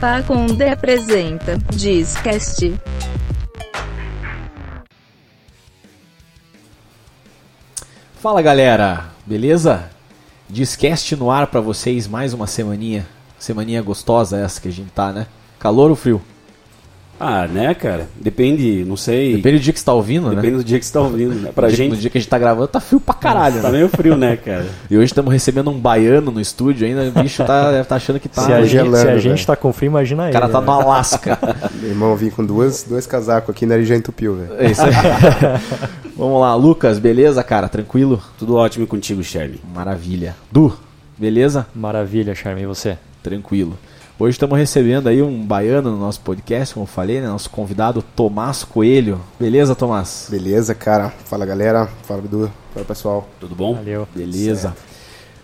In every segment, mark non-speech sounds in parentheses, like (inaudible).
Pacunde apresenta Discast. Fala galera, beleza? Discast no ar pra vocês mais uma semaninha. Semaninha gostosa essa que a gente tá, né? Calor ou frio? Ah, né, cara? Depende, não sei. Depende do dia que você tá ouvindo, Depende né? do dia que você tá ouvindo. Né? (laughs) Pra no, dia, gente. no dia que a gente tá gravando tá frio pra caralho, Tá né? meio frio, né, cara? E hoje estamos recebendo um baiano no estúdio ainda, o bicho tá, tá achando que tá. se, a o gente, gelando, se a gente tá com frio, imagina ele. cara tá né? no Alasca. (laughs) Meu irmão, vim com duas, dois casacos aqui, nariz já entupiu, velho. É isso aí. (laughs) Vamos lá, Lucas, beleza, cara? Tranquilo? Tudo ótimo contigo, Sherry. Maravilha. Du, beleza? Maravilha, Charme, e você? Tranquilo. Hoje estamos recebendo aí um baiano no nosso podcast, como eu falei, né? Nosso convidado Tomás Coelho. Beleza, Tomás? Beleza, cara? Fala, galera. Fala, Bidu. Fala, pessoal. Tudo bom? Valeu. Beleza.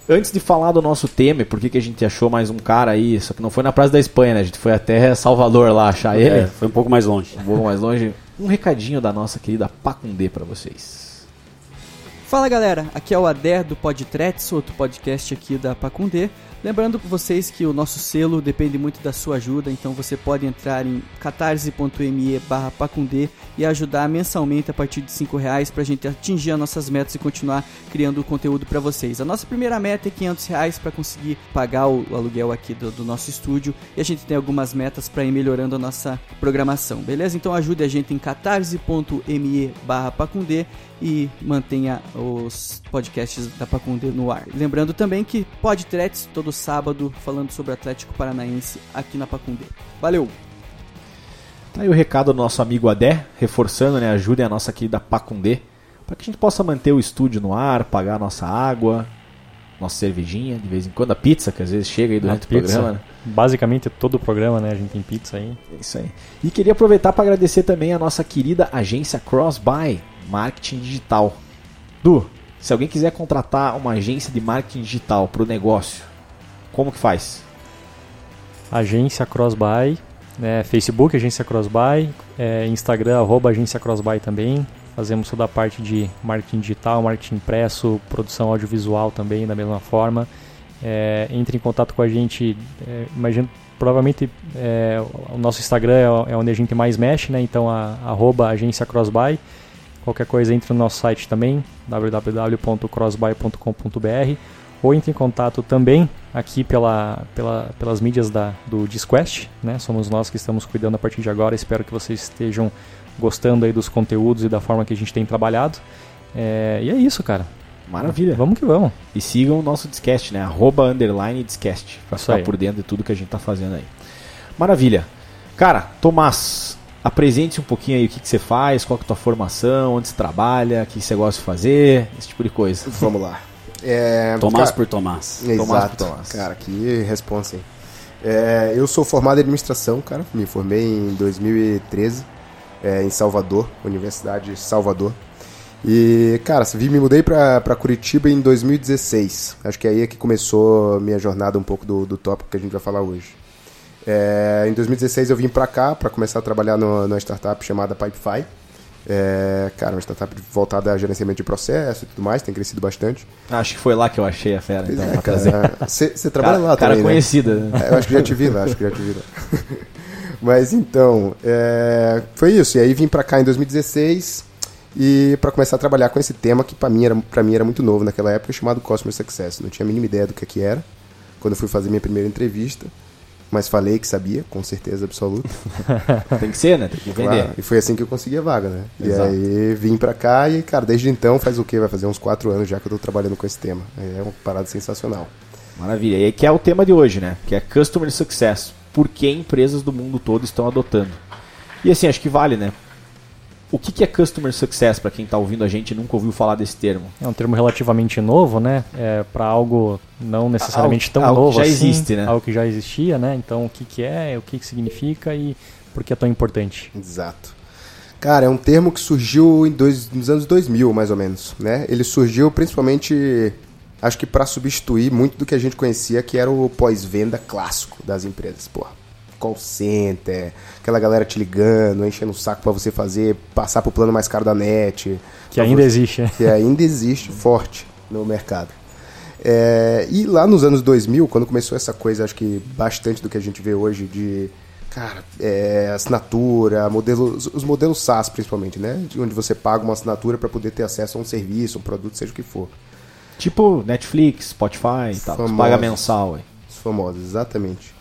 Antes de falar do nosso tema, e por que que a gente achou mais um cara aí, só que não foi na Praça da Espanha, né? A gente foi até Salvador lá achar ele. É, foi um pouco mais longe. Um pouco mais longe. Um recadinho da nossa querida Pacundê pra vocês. Fala galera, aqui é o Ader do Podtrets, outro podcast aqui da Pacundê. Lembrando pra vocês que o nosso selo depende muito da sua ajuda, então você pode entrar em catarse.me barra pacundê e ajudar mensalmente a partir de 5 reais pra gente atingir as nossas metas e continuar criando conteúdo pra vocês. A nossa primeira meta é 500 reais pra conseguir pagar o aluguel aqui do, do nosso estúdio e a gente tem algumas metas pra ir melhorando a nossa programação, beleza? Então ajude a gente em catarse.me barra pacundê e mantenha os podcasts da Pacundê no ar. Lembrando também que Podtrets todo sábado falando sobre o Atlético Paranaense aqui na Pacundê. Valeu! Tá aí o recado do nosso amigo Adé, reforçando, né? Ajudem a nossa querida Pacundê, para que a gente possa manter o estúdio no ar, pagar a nossa água, nossa cervejinha, de vez em quando, a pizza, que às vezes chega aí durante A o pizza. programa, né? Basicamente todo o programa, né? A gente tem pizza aí. É isso aí. E queria aproveitar para agradecer também a nossa querida agência Crossbuy Marketing Digital. Du, se alguém quiser contratar uma agência de marketing digital para o negócio, como que faz? Agência Crossbuy, né? Facebook, Agência Crossbuy, é, Instagram, arroba Agência Crossbuy também. Fazemos toda a parte de marketing digital, marketing impresso, produção audiovisual também, da mesma forma. É, entre em contato com a gente, é, provavelmente é, o nosso Instagram é, é onde a gente mais mexe, né? Então, a, Agência Crossbuy. Qualquer coisa entre no nosso site também, www.crossbuy.com.br ou entre em contato também aqui pela, pela, pelas mídias da, do Disquest, né? Somos nós que estamos cuidando a partir de agora. Espero que vocês estejam gostando aí dos conteúdos e da forma que a gente tem trabalhado. É, e é isso, cara. Maravilha. Vamos que vamos. E sigam o nosso Discast, né? Arroba underline Discast, Isso ficar por dentro de tudo que a gente tá fazendo aí. Maravilha. Cara, Tomás, apresente um pouquinho aí o que, que você faz, qual que é a tua formação, onde você trabalha, o que você gosta de fazer, esse tipo de coisa. Vamos lá. É, Tomás cara, por Tomás. Exato. Tomás por Tomás. Cara, que responsa, hein? É, eu sou formado em administração, cara. Me formei em 2013 é, em Salvador, Universidade de Salvador. E, cara, me mudei pra, pra Curitiba em 2016. Acho que é aí que começou a minha jornada um pouco do, do tópico que a gente vai falar hoje. É, em 2016 eu vim pra cá pra começar a trabalhar no, numa startup chamada Pipefy. É, cara, uma startup voltada a gerenciamento de processo e tudo mais, tem crescido bastante. Acho que foi lá que eu achei a fera, então, É, cara, Você trabalha Cara, lá cara também, né? conhecida. né? É, eu acho que já te vi lá, acho que já te vi lá. (laughs) Mas então, é, foi isso. E aí vim pra cá em 2016 e para começar a trabalhar com esse tema que pra mim era para mim era muito novo naquela época, chamado Customer Success. Não tinha a mínima ideia do que que era quando eu fui fazer minha primeira entrevista, mas falei que sabia, com certeza absoluta. (laughs) Tem que ser, né? Tem que vender. Claro, e foi assim que eu consegui a vaga, né? Exato. E aí vim pra cá e, cara, desde então faz o quê? Vai fazer uns quatro anos já que eu tô trabalhando com esse tema. É uma parada sensacional. Maravilha. E aí que é o tema de hoje, né? Que é Customer Success. Por que empresas do mundo todo estão adotando? E assim, acho que vale, né? O que, que é Customer Success, para quem está ouvindo a gente e nunca ouviu falar desse termo? É um termo relativamente novo, né? É, para algo não necessariamente tão algo que novo já assim, existe, né? Algo que já existia, né? Então, o que, que é, o que, que significa e por que é tão importante? Exato. Cara, é um termo que surgiu em dois, nos anos 2000, mais ou menos, né? Ele surgiu principalmente, acho que para substituir muito do que a gente conhecia, que era o pós-venda clássico das empresas. Porra, call center, aquela galera te ligando, enchendo o saco para você fazer, passar pro plano mais caro da net. Que ainda existe, né? Que ainda existe forte no mercado. É, e lá nos anos 2000, quando começou essa coisa, acho que bastante do que a gente vê hoje de cara, é, assinatura, modelos, os modelos SaaS principalmente, né? De onde você paga uma assinatura para poder ter acesso a um serviço, um produto, seja o que for. Tipo Netflix, Spotify e tal. Famosos. paga mensal. Os famosos, exatamente.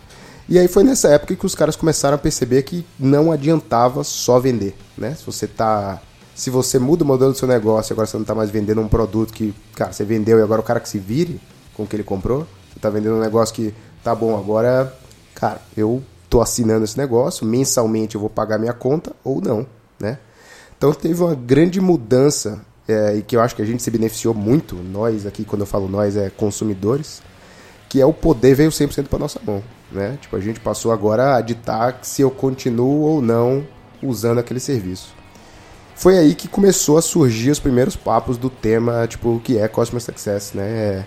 E aí foi nessa época que os caras começaram a perceber que não adiantava só vender, né? Se você tá se você muda o modelo do seu negócio, agora você não está mais vendendo um produto que, cara, você vendeu e agora o cara que se vire com o que ele comprou, você está vendendo um negócio que, tá bom, agora, cara, eu tô assinando esse negócio, mensalmente eu vou pagar minha conta ou não, né? Então teve uma grande mudança é, e que eu acho que a gente se beneficiou muito, nós aqui, quando eu falo nós, é consumidores, que é o poder veio 100% para nossa mão, né? Tipo, a gente passou agora a ditar se eu continuo ou não usando aquele serviço. Foi aí que começou a surgir os primeiros papos do tema, tipo, o que é Customer Success, né?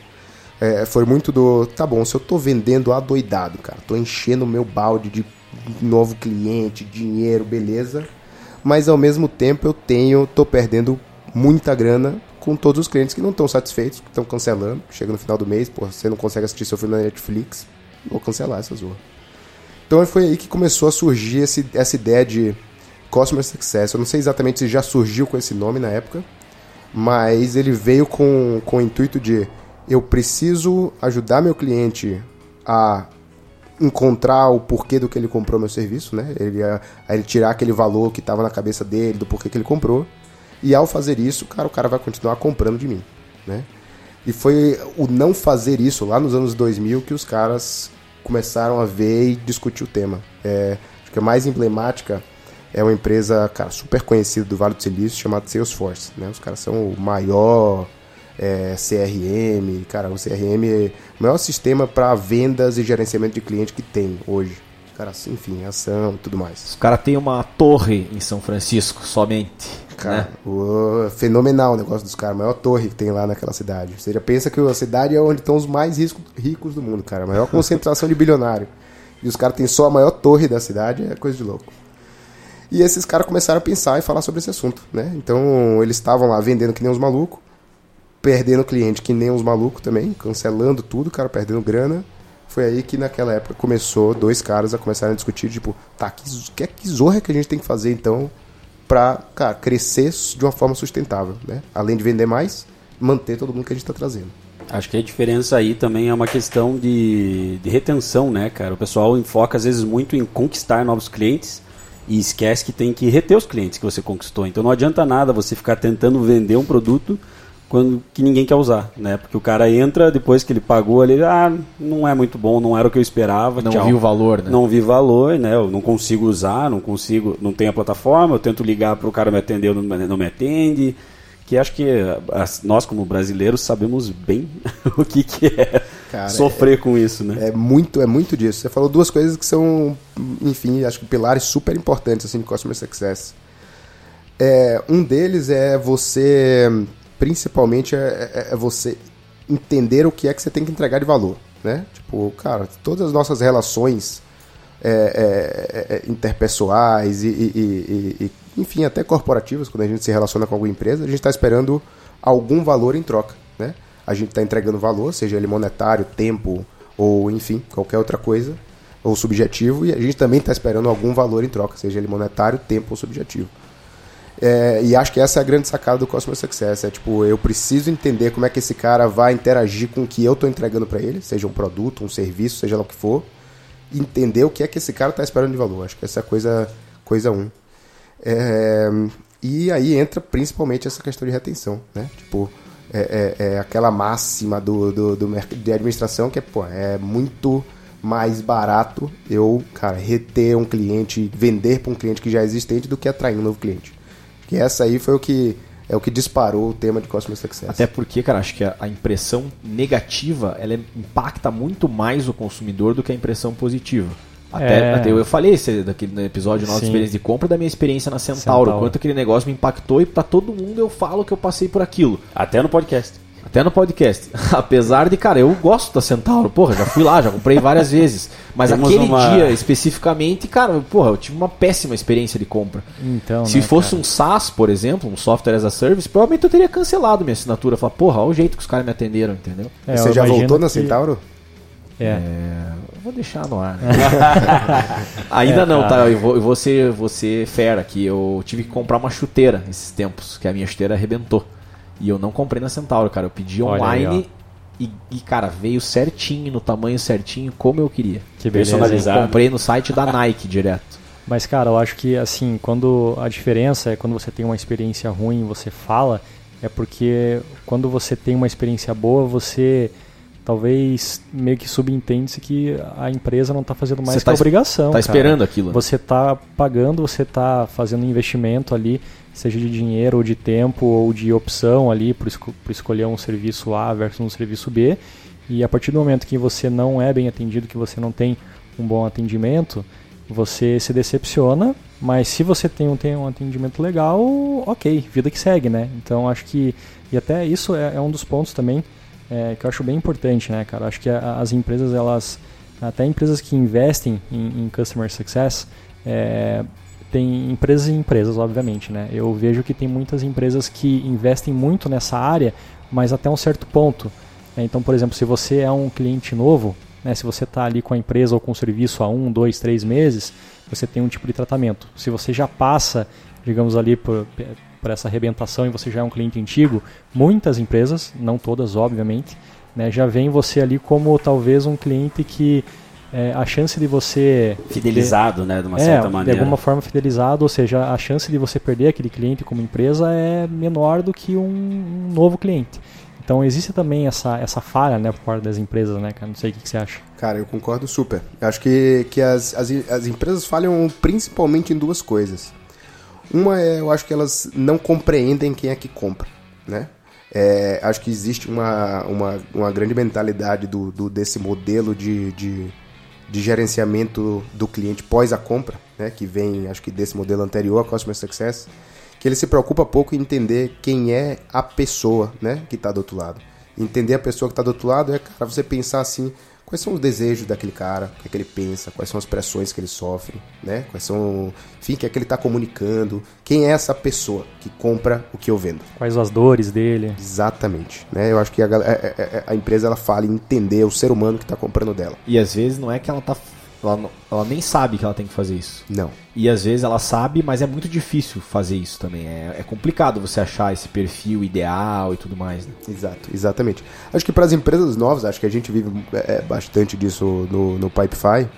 É, foi muito do, tá bom, se eu tô vendendo adoidado, cara, tô enchendo o meu balde de novo cliente, dinheiro, beleza, mas ao mesmo tempo eu tenho, tô perdendo muita grana com todos os clientes que não estão satisfeitos, que estão cancelando, chega no final do mês, você não consegue assistir seu filme na Netflix, vou cancelar essa zorra. Então foi aí que começou a surgir esse, essa ideia de Customer Success. Eu não sei exatamente se já surgiu com esse nome na época, mas ele veio com, com o intuito de eu preciso ajudar meu cliente a encontrar o porquê do que ele comprou meu serviço, né? Ele, a, a ele tirar aquele valor que estava na cabeça dele, do porquê que ele comprou. E ao fazer isso, cara, o cara vai continuar comprando de mim, né? E foi o não fazer isso lá nos anos 2000 que os caras começaram a ver e discutir o tema. É, acho que a mais emblemática é uma empresa, cara, super conhecida do Vale do Silício, chamada Salesforce, né? Os caras são o maior é, CRM, cara, o CRM é o maior sistema para vendas e gerenciamento de cliente que tem hoje. Cara, enfim, ação e tudo mais. Os caras têm uma torre em São Francisco, somente. Cara, né? o, fenomenal o negócio dos caras, a maior torre que tem lá naquela cidade. Você já pensa que a cidade é onde estão os mais risco, ricos do mundo, cara. A maior concentração de bilionário. E os caras têm só a maior torre da cidade, é coisa de louco. E esses caras começaram a pensar e falar sobre esse assunto, né? Então, eles estavam lá vendendo que nem uns malucos, perdendo cliente que nem uns malucos também, cancelando tudo, cara, perdendo grana. Foi aí que naquela época começou dois caras a começarem a discutir, tipo, tá, que, que, que zorra que a gente tem que fazer então pra, cara, crescer de uma forma sustentável, né? Além de vender mais, manter todo mundo que a gente tá trazendo. Acho que a diferença aí também é uma questão de, de retenção, né, cara? O pessoal enfoca às vezes muito em conquistar novos clientes e esquece que tem que reter os clientes que você conquistou. Então não adianta nada você ficar tentando vender um produto quando que ninguém quer usar, né? Porque o cara entra depois que ele pagou ali, ah, não é muito bom, não era o que eu esperava, Não tchau. viu o valor, né? Não vi valor, né? Eu não consigo usar, não consigo, não tenho a plataforma, eu tento ligar para o cara me atender, não, me- não me atende. Que acho que as- nós como brasileiros sabemos bem (laughs) o que, que é Cara, sofrer com isso, né? É muito, é muito disso. Você falou duas coisas que são, enfim, acho que pilares super importantes assim de customer success. É, um deles é você, principalmente, é, é- é você entender o que é que você tem que entregar de valor, né? Tipo, cara, todas as nossas relações é, é, é, interpessoais e, e- e- e- e, enfim, até corporativas, quando a gente se relaciona com alguma empresa, a gente está esperando algum valor em troca, né? A gente está entregando valor, seja ele monetário, tempo ou, enfim, qualquer outra coisa, ou subjetivo, e a gente também está esperando algum valor em troca, seja ele monetário, tempo ou subjetivo. É, e acho que essa é a grande sacada do Customer Success. É tipo, eu preciso entender como é que esse cara vai interagir com o que eu estou entregando para ele, seja um produto, um serviço, seja lá o que for. Entender o que é que esse cara está esperando de valor. Acho que essa é a coisa, coisa um. É, e aí entra principalmente essa questão de retenção, né? Tipo, é, é- é aquela máxima do, do, do de administração que é, pô, é muito mais barato eu, cara, reter um cliente, vender para um cliente que já é existente do que atrair um novo cliente. Que essa aí foi o que é o que disparou o tema de Customer Success. Até porque, cara, acho que a, impressão negativa ela é- impacta muito mais o consumidor do que a impressão positiva. Até, É. até eu, eu falei esse, daquele no episódio nosso Sim. experiência de compra da minha experiência na Centauro, Centauro. quanto aquele negócio me impactou e pra todo mundo eu falo que eu passei por aquilo. Até no podcast. Até no podcast. (laughs) Apesar de, cara, eu gosto da Centauro, porra, já fui lá, já comprei várias vezes. Mas Temos aquele uma- dia especificamente, cara, porra, eu tive uma péssima experiência de compra. Então, Se né, fosse cara? um SaaS, por exemplo, um software as a service, provavelmente eu teria cancelado minha assinatura. Falar, porra, olha o jeito que os caras me atenderam, entendeu? É, Você já voltou na que- Centauro? É. Eu vou deixar no ar. né? (laughs) Ainda É, não, tá? Eu vou, eu vou ser, vou ser fera aqui. Eu tive que comprar uma chuteira esses tempos, que a minha chuteira arrebentou. E eu não comprei na Centauro, cara. Eu pedi Olha aí, online e, e, cara, veio certinho, no tamanho certinho, como eu queria. Que beleza. Personalizado. Comprei no site da Nike direto. (laughs) Mas, cara, eu acho que, assim, quando a diferença é quando você tem uma experiência ruim e você fala, é porque quando você tem uma experiência boa, você talvez meio que subentende-se que a empresa não está fazendo mais Você que tá a es- obrigação. Tá cara. esperando aquilo. né? Você está pagando, você está fazendo um investimento ali, seja de dinheiro ou de tempo ou de opção ali por, esco- escolher um serviço A versus um serviço B. E a partir do momento que você não é bem atendido, que você não tem um bom atendimento, você se decepciona. Mas se você tem um, tem um atendimento legal, ok, vida que segue, né? Então acho que. E até isso é, é um dos pontos também é, que eu acho bem importante, né, cara? Acho que a- as empresas, elas. Até empresas que investem em, em customer success, é, tem empresas e empresas, obviamente, né? Eu vejo que tem muitas empresas que investem muito nessa área, mas até um certo ponto. né? Então, por exemplo, se você é um cliente novo, né, se você está ali com a empresa ou com o serviço há um, dois, três meses, você tem um tipo de tratamento. Se você já passa, digamos ali, por, por essa arrebentação e você já é um cliente antigo, muitas empresas, não todas, obviamente, né, já veem você ali como talvez um cliente que é, a chance de você Fidelizado, né? De uma é, certa de maneira. alguma forma fidelizado, ou seja, a chance de você perder aquele cliente como empresa é menor do que um, um novo cliente. Então existe também essa, essa falha, né, por parte das empresas, né, cara? Não sei o que, que você acha. Cara, eu concordo super. Eu acho que, que as, as, as empresas falham principalmente em duas coisas. Uma é, eu acho que elas não compreendem quem é que compra, né? É, acho que existe uma, uma, uma grande mentalidade do, do- desse modelo de, de, de gerenciamento do cliente pós a compra, né? Que vem, acho que desse modelo anterior, a Customer Success, que ele se preocupa pouco em entender quem é a pessoa, né? Que está do outro lado. Entender a pessoa que está do outro lado é, cara, você pensar assim, quais são os desejos daquele cara, o que é que ele pensa, quais são as pressões que ele sofre, né? Quais são, enfim, o que é que ele está comunicando, quem é essa pessoa que compra o que eu vendo. Quais as dores dele? Exatamente, né? Eu acho que a, gal- é- é- é- a empresa ela fala em entender o ser humano que está comprando dela. E às vezes não é que ela tá. Ela, não- ela nem sabe que ela tem que fazer isso. Não. E às vezes ela sabe, mas é muito difícil fazer isso também. É, é complicado você achar esse perfil ideal e tudo mais. Né? Exato, exatamente. Acho que para as empresas novas, acho que a gente vive é, bastante disso no, no Pipefy.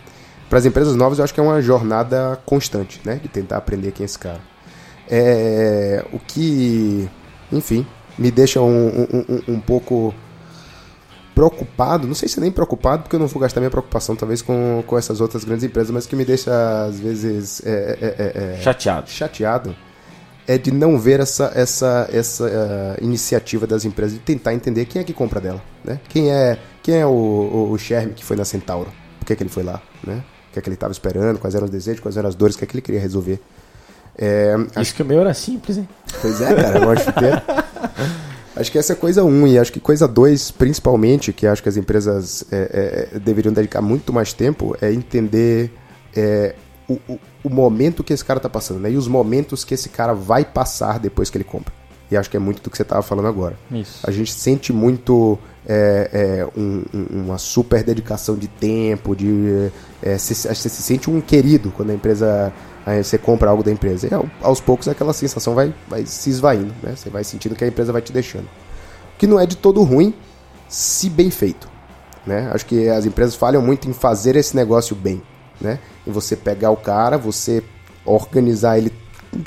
Para as empresas novas, eu acho que é uma jornada constante, né? De tentar aprender quem é esse cara. É, o que, enfim, me deixa um, um, um- um pouco preocupado, não sei se nem preocupado, porque eu não vou gastar minha preocupação talvez com, com essas outras grandes empresas, mas que me deixa às vezes é, é, é, é, Chateado. chateado é de não ver essa, essa, essa eh, iniciativa das empresas de tentar entender quem é que compra dela, né? Quem é, quem é o, o, o Sherm que foi na Centauro? Por que, que ele foi lá, né? O que é que ele estava esperando? Quais eram os desejos? Quais eram as dores? O que é que ele queria resolver? É, Acho que o meu era simples, hein? Pois é, cara, eu acho que é. (laughs) Acho que essa é coisa um, e acho que coisa dois, principalmente, que acho que as empresas é, é, deveriam dedicar muito mais tempo, é entender é, o, o, o momento que esse cara tá passando, né? E os momentos que esse cara vai passar depois que ele compra. E acho que é muito do que você tava falando agora. Isso. A gente sente muito é, é, um- uma super dedicação de tempo, de é, se- você se sente um querido quando a empresa aí você compra algo da empresa. E ao- aos poucos aquela sensação vai, vai se esvaindo, né? Você vai sentindo que a empresa vai te deixando. O que não é de todo ruim, se bem feito. Né? Acho que as empresas falham muito em fazer esse negócio bem. Né? Em você pegar o cara, você organizar ele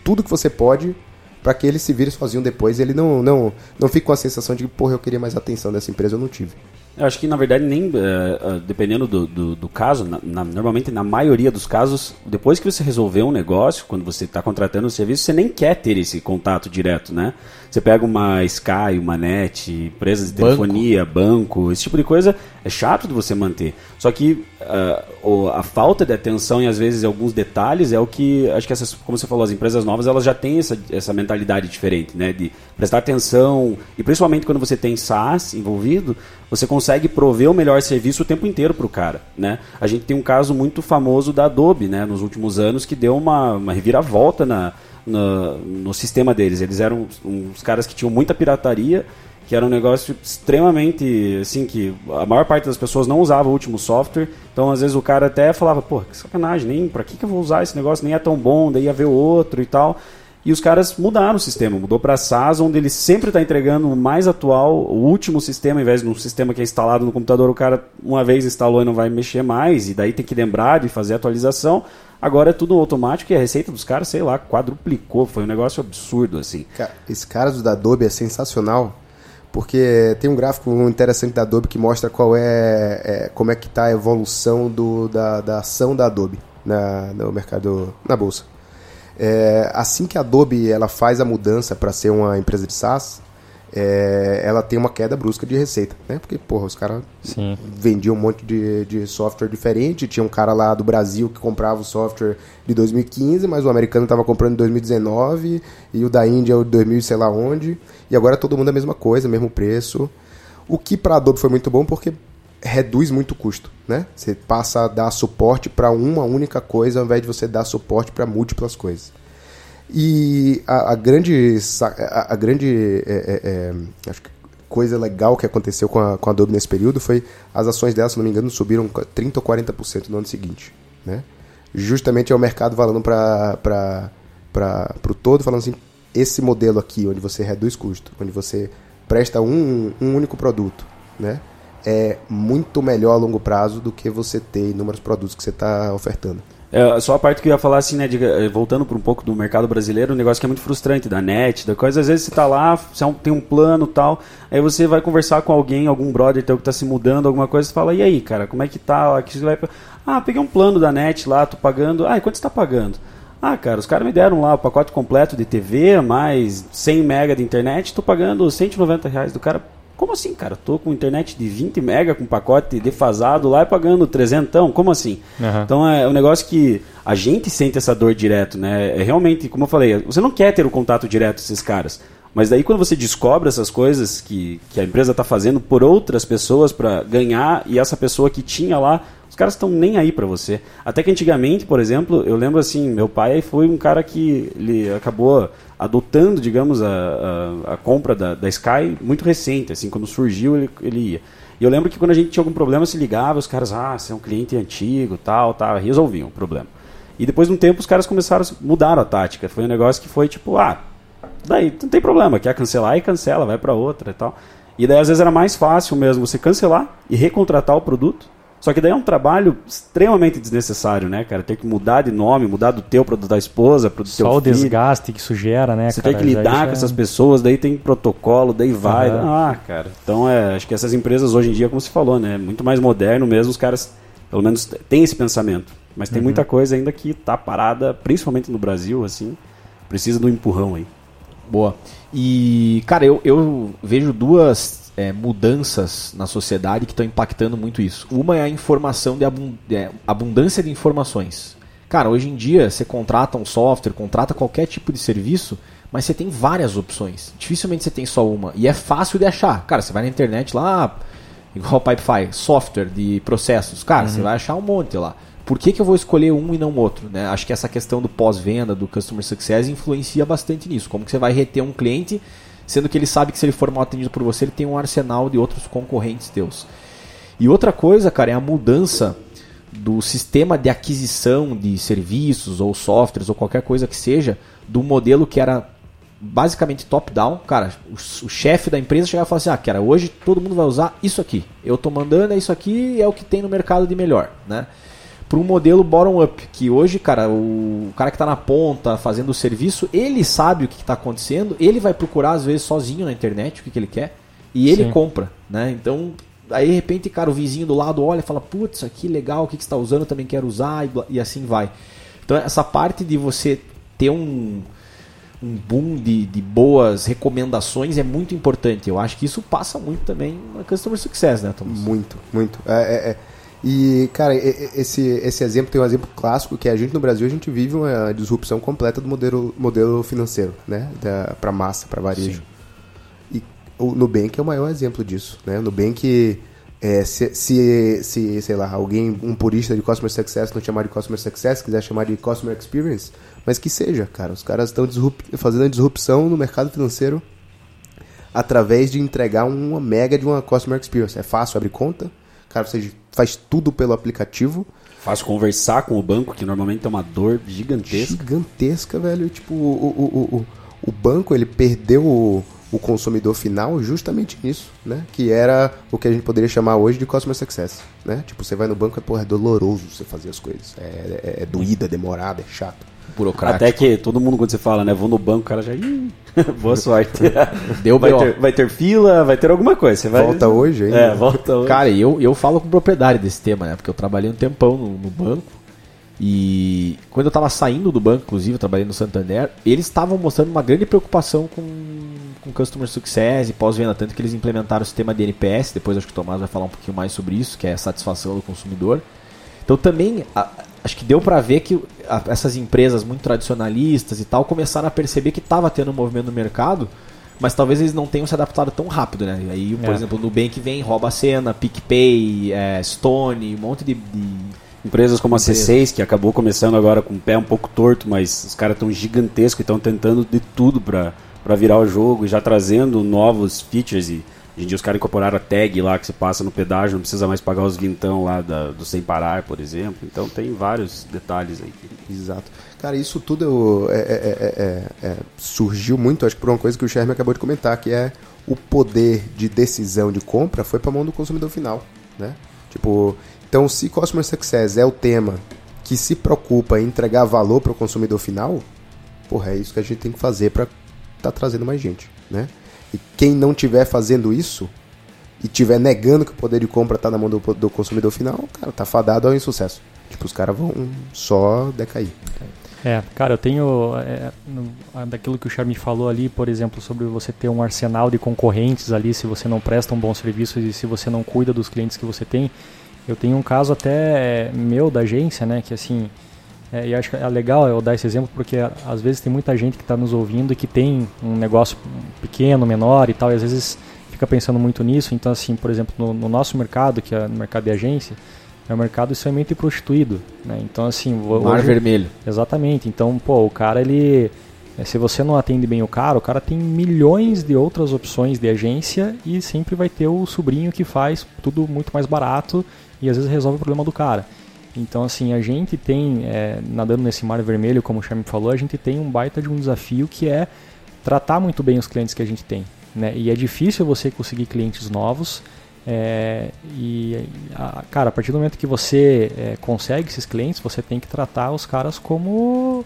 tudo que você pode para que ele se vire sozinho depois e ele não, não, não fique com a sensação de que, porra, eu queria mais atenção dessa empresa, eu não tive. Eu acho que na verdade nem eh, eh, dependendo do, do, do caso, na- na- normalmente na maioria dos casos, depois que você resolveu um negócio, quando você está contratando um serviço, você nem quer ter esse contato direto, né? Você pega uma Sky, uma Net, empresas de Banco. telefonia, banco, esse tipo de coisa é chato de você manter. Só que o- a falta de atenção e às vezes alguns detalhes é o que acho que essas, como você falou, as empresas novas elas já têm essa, essa mentalidade diferente, né? De prestar atenção e principalmente quando você tem SaaS envolvido, você consegue prover o melhor serviço o tempo inteiro para o cara, né? A gente tem um caso muito famoso da Adobe, né? Nos últimos anos que deu uma, uma reviravolta na, na- no sistema deles. Eles eram uns caras que tinham muita pirataria que era um negócio extremamente assim que a maior parte das pessoas não usava o último software. Então às vezes o cara até falava pô que sacanagem nem para que, que eu vou usar esse negócio? Nem é tão bom daí ia ver o outro e tal e os caras mudaram o sistema. Mudou para SaaS onde ele sempre está entregando o mais atual o último sistema ao invés de um sistema que é instalado no computador o cara uma vez instalou e não vai mexer mais e daí tem que lembrar de fazer atualização. Agora é tudo automático e a receita dos caras sei lá quadruplicou. Foi um negócio absurdo assim. Esse cara do da Adobe é sensacional, porque tem um gráfico interessante da Adobe que mostra qual é, é- como é que está a evolução do, da, da ação da Adobe na, no mercado, na bolsa. É, assim que a Adobe ela faz a mudança para ser uma empresa de SaaS, é, ela tem uma queda brusca de receita, né? Porque, porra, os caras vendiam um monte de, de software diferente. Tinha um cara lá do Brasil que comprava o software de 2015, mas o americano estava comprando em 2019 e o da Índia o de 2000 sei lá onde. E agora todo mundo é a mesma coisa, mesmo preço. O que para Adobe foi muito bom porque reduz muito o custo, né? Você passa a dar suporte para uma única coisa ao invés de você dar suporte para múltiplas coisas. E a, a grande, a, a grande é, é, é, acho que coisa legal que aconteceu com a, com a Adobe nesse período foi as ações dela, se não me engano, subiram 30 ou 40% no ano seguinte. Né? Justamente é o mercado falando para o todo, falando assim, esse modelo aqui, onde você reduz custo, onde você presta um, um único produto, né? É muito melhor a longo prazo do que você ter inúmeros produtos que você está ofertando. É, só a parte que eu ia falar assim, né, de, eh, voltando para um pouco do mercado brasileiro, um negócio que é muito frustrante, da net, da coisa, às vezes você tá lá, você é tem um plano tal, aí você vai conversar com alguém, algum brother teu que tá se mudando, alguma coisa, você fala, e aí, cara, como é que tá? Você vai... Ah, peguei um plano da net lá, tô pagando, ah, e quanto você tá pagando? Ah, cara, os caras me deram lá o pacote completo de TV, mais 100 mega de internet, tô pagando 190 reais do cara. Como assim, cara? Tô com internet de 20 mega, com pacote defasado lá e pagando 300, como assim? Aham. Então é um negócio que a gente sente essa dor direto, né? É realmente, como eu falei, você não quer ter o contato direto com esses caras. Mas daí quando você descobre essas coisas que, que a empresa está fazendo por outras pessoas para ganhar e essa pessoa que tinha lá, caras estão nem aí para você. Até que antigamente, por exemplo, eu lembro assim, meu pai foi um cara que ele acabou adotando, digamos, a, a, a compra da, da Sky muito recente, assim, quando surgiu ele, ele ia. E eu lembro que quando a gente tinha algum problema, se ligava, os caras, ah, você é um cliente antigo, tal, tal, resolviam o problema. E depois de um tempo os caras começaram, a mudaram a tática. Foi um negócio que foi tipo, ah, daí não tem problema, quer cancelar e cancela, vai para outra e tal. E daí às vezes era mais fácil mesmo você cancelar e recontratar o produto. Só que daí é um trabalho extremamente desnecessário, né, cara? Ter que mudar de nome, mudar do teu para do da esposa, para do teu Só o filho. desgaste que isso gera, né, Você cara? tem que lidar com é- essas pessoas, daí tem protocolo, daí vai. Aham. Ah, cara. Então é, acho que essas empresas hoje em dia, como você falou, né, muito mais moderno mesmo, os caras pelo menos têm esse pensamento. Mas tem Uhum. muita coisa ainda que tá parada, principalmente no Brasil, assim, precisa do empurrão aí. Boa. E, cara, eu, eu vejo duas é, mudanças na sociedade que estão impactando muito isso. Uma é a informação de abun- é, abundância de informações. Cara, hoje em dia você contrata um software, contrata qualquer tipo de serviço, mas você tem várias opções. Dificilmente você tem só uma. E é fácil de achar. Cara, você vai na internet lá, igual o Pipefy, software de processos. Cara, você vai achar um monte lá. Por que, que eu vou escolher um e não outro? Né? Acho que essa questão do pós-venda, do Customer Success, influencia bastante nisso. Como que você vai reter um cliente, sendo que ele sabe que se ele for mal atendido por você, ele tem um arsenal de outros concorrentes teus. E outra coisa, cara, é a mudança do sistema de aquisição de serviços ou softwares ou qualquer coisa que seja do modelo que era basicamente top-down. Cara, o, o chefe da empresa chegava e falava assim: ah, cara, hoje todo mundo vai usar isso aqui. Eu tô mandando, é isso aqui é o que tem no mercado de melhor, né? Para um modelo bottom-up, que hoje, cara, o, cara que está na ponta fazendo o serviço, ele sabe o que está acontecendo, ele vai procurar às vezes sozinho na internet o que, que ele quer e ele Sim. compra, né? Então aí de repente, cara, o vizinho do lado olha e fala, putz, isso aqui legal, o que, que você está usando, eu também quero usar, e, e assim vai. Então essa parte de você ter um, um boom de, de boas recomendações é muito importante. Eu acho que isso passa muito também na Customer Success, né, Thomas? Muito, muito. É, é, é. E, cara, esse, esse exemplo tem um exemplo clássico que a gente no Brasil a gente vive uma disrupção completa do modelo, modelo financeiro, né? Da, pra massa, pra varejo. E o Nubank é o maior exemplo disso, né? O Nubank, é, se, se, se, sei lá, alguém, um purista de Customer Success não chamar de Customer Success, quiser chamar de Customer Experience, mas que seja, cara. Os caras estão fazendo a disrupção no mercado financeiro através de entregar uma mega de uma Customer Experience. É fácil abrir conta, cara, você faz tudo pelo aplicativo. Fácil conversar com o banco, que normalmente é uma dor gigantesca. Gigantesca, velho. Tipo, o, o, o, o, banco, ele perdeu o, o consumidor final justamente nisso, né? Que era o que a gente poderia chamar hoje de Customer Success, né? Tipo, você vai no banco, é, porra, é doloroso você fazer as coisas. É, é, é doído, é demorado, é chato. Burocrático. Até que todo mundo, quando você fala, né, vou no banco, o cara já. "Ih, (laughs) Boa sorte. (laughs) Deu vai ter, vai ter fila, vai ter alguma coisa. Você vai... Volta hoje ainda. É, volta hoje. Cara, eu, eu falo com propriedade desse tema, né? Porque eu trabalhei um tempão no, no banco. E quando eu tava saindo do banco, inclusive, eu trabalhei no Santander, eles estavam mostrando uma grande preocupação com, com Customer Success e pós-venda, tanto que eles implementaram o sistema de NPS, depois acho que o Tomás vai falar um pouquinho mais sobre isso, que é a satisfação do consumidor. Então também, a- acho que deu pra ver que essas empresas muito tradicionalistas e tal começaram a perceber que estava tendo um movimento no mercado, mas talvez eles não tenham se adaptado tão rápido, né? E aí, por É. exemplo, o Nubank vem, rouba a cena, PicPay, é, Stone, um monte de, de- Empresas como a Empresas. C6, que acabou começando agora com o pé um pouco torto, mas os caras estão gigantescos e estão tentando de tudo pra virar o jogo e já trazendo novos features. E hoje em dia os caras incorporaram a tag lá que você passa no pedágio, não precisa mais pagar os vintão lá da- do sem parar, por exemplo. Então tem vários detalhes aí. Exato. Cara, isso tudo eu- é- é- é- é- é- surgiu muito, acho que por uma coisa que o Sherman acabou de comentar, que é o poder de decisão de compra foi para mão do consumidor final, né? Tipo, então se Customer Success é o tema que se preocupa em entregar valor para o consumidor final, porra, é isso que a gente tem que fazer para tá trazendo mais gente, né? E quem não tiver fazendo isso e tiver negando que o poder de compra tá na mão do, do consumidor final, cara, tá fadado ao insucesso. Tipo, os caras vão só decair. É, cara, eu tenho é, no- daquilo que o Charme falou ali, por exemplo, sobre você ter um arsenal de concorrentes ali, se você não presta um bom serviço e se você não cuida dos clientes que você tem. Eu tenho um caso até é, meu da agência, né, que assim, é, e acho que é legal eu dar esse exemplo porque às vezes tem muita gente que está nos ouvindo e que tem um negócio pequeno, menor e tal, e às vezes fica pensando muito nisso. Então, assim, por exemplo, no, no nosso mercado, que é no mercado de agência, é um mercado extremamente prostituído, né? Então, assim, Mar hoje- Vermelho. Exatamente. Então, pô, o cara ele eh, se você não atende bem o cara, o cara tem milhões de outras opções de agência e sempre vai ter o sobrinho que faz tudo muito mais barato e às vezes resolve o problema do cara. Então, assim, a gente tem, eh, nadando nesse mar vermelho, como o Charme falou, a gente tem um baita de um desafio que é tratar muito bem os clientes que a gente tem. Né? E é difícil você conseguir clientes novos. é, e, a- cara, a partir do momento que você é, consegue esses clientes, você tem que tratar os caras como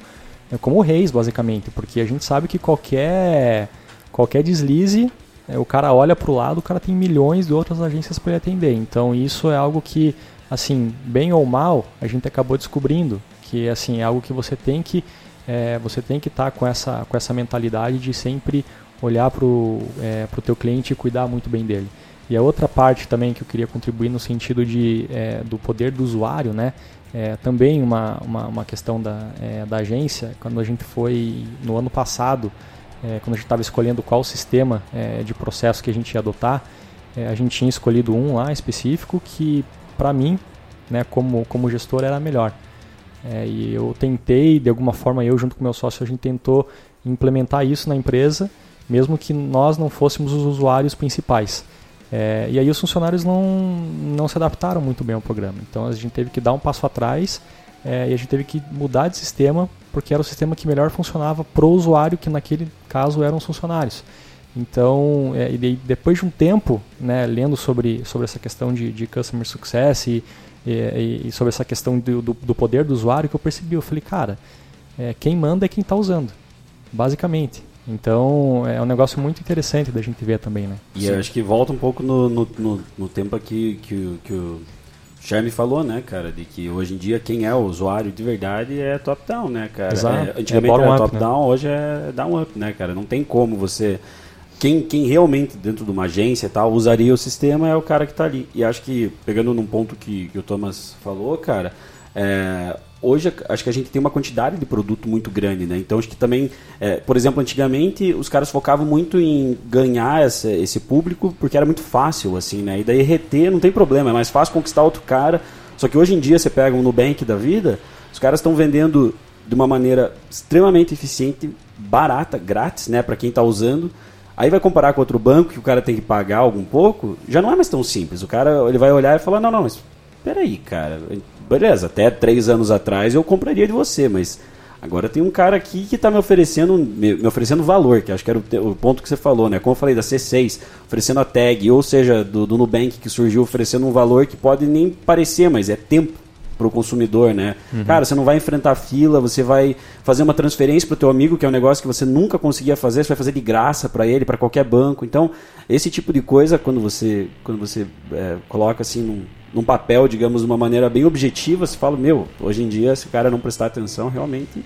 é, como reis, basicamente, porque a gente sabe que qualquer qualquer deslize, é, o cara olha para o lado, o cara tem milhões de outras agências para ele atender. Então isso é algo que, assim, bem ou mal, a gente acabou descobrindo que assim é algo que você tem que é, você tem que estar com essa com essa mentalidade de sempre olhar para o é, pro teu cliente e cuidar muito bem dele. E a outra parte também que eu queria contribuir no sentido de, é, do poder do usuário, né? É, também uma, uma, uma questão da, é, da agência, quando a gente foi no ano passado, é, quando a gente estava escolhendo qual sistema é, de processo que a gente ia adotar, é, a gente tinha escolhido um lá específico que, para mim, né, como, como gestor, era melhor. É, e eu tentei, de alguma forma, eu junto com meu sócio, a gente tentou implementar isso na empresa, mesmo que nós não fôssemos os usuários principais. É, e aí os funcionários não, não se adaptaram muito bem ao programa. Então a gente teve que dar um passo atrás é, e a gente teve que mudar de sistema porque era o sistema que melhor funcionava para o usuário, que naquele caso eram os funcionários. Então, é, e depois de um tempo, né, lendo sobre, sobre essa questão de, de customer success e, e, e sobre essa questão do, do, do poder do usuário, que eu percebi, eu falei, cara, é, quem manda é quem está usando, basicamente. Então é um negócio muito interessante da gente ver também, né? E eu acho que volta um pouco no, no, no, no tempo aqui que, o- que o Charme falou, né, cara? De que hoje em dia quem é o usuário de verdade é top-down, né, cara? Exato. É, É antigamente bottom era up, top-down, hoje é down-up, né, cara? Não tem como você... Quem, quem realmente, dentro de uma agência e tal, usaria o sistema é o cara que está ali. E acho que, pegando num ponto que, que o Thomas falou, cara, é, hoje acho que a gente tem uma quantidade de produto muito grande, né? Então acho que também, é, por exemplo, antigamente os caras focavam muito em ganhar essa- esse público porque era muito fácil, assim, né? E daí reter não tem problema, é mais fácil conquistar outro cara. Só que hoje em dia você pega um Nubank da vida, os caras estão vendendo de uma maneira extremamente eficiente, barata, grátis, né, para quem está usando. Aí vai comparar com outro banco que o cara tem que pagar algum pouco, já não é mais tão simples. O cara ele vai olhar e falar: não, não, mas peraí, cara, beleza, até três anos atrás eu compraria de você, mas agora tem um cara aqui que está me oferecendo me, oferecendo valor, que acho que era o ponto que você falou, né? Como eu falei da C6, oferecendo a tag, ou seja, do, do Nubank que surgiu oferecendo um valor que pode nem parecer, mas é tempo para o consumidor, né? Cara, você não vai enfrentar fila, você vai fazer uma transferência para o teu amigo, que é um negócio que você nunca conseguia fazer, você vai fazer de graça para ele, para qualquer banco. Então, esse tipo de coisa, quando você, quando você é, coloca assim num, num papel, digamos, de uma maneira bem objetiva, você fala, meu, hoje em dia, se o cara não prestar atenção, realmente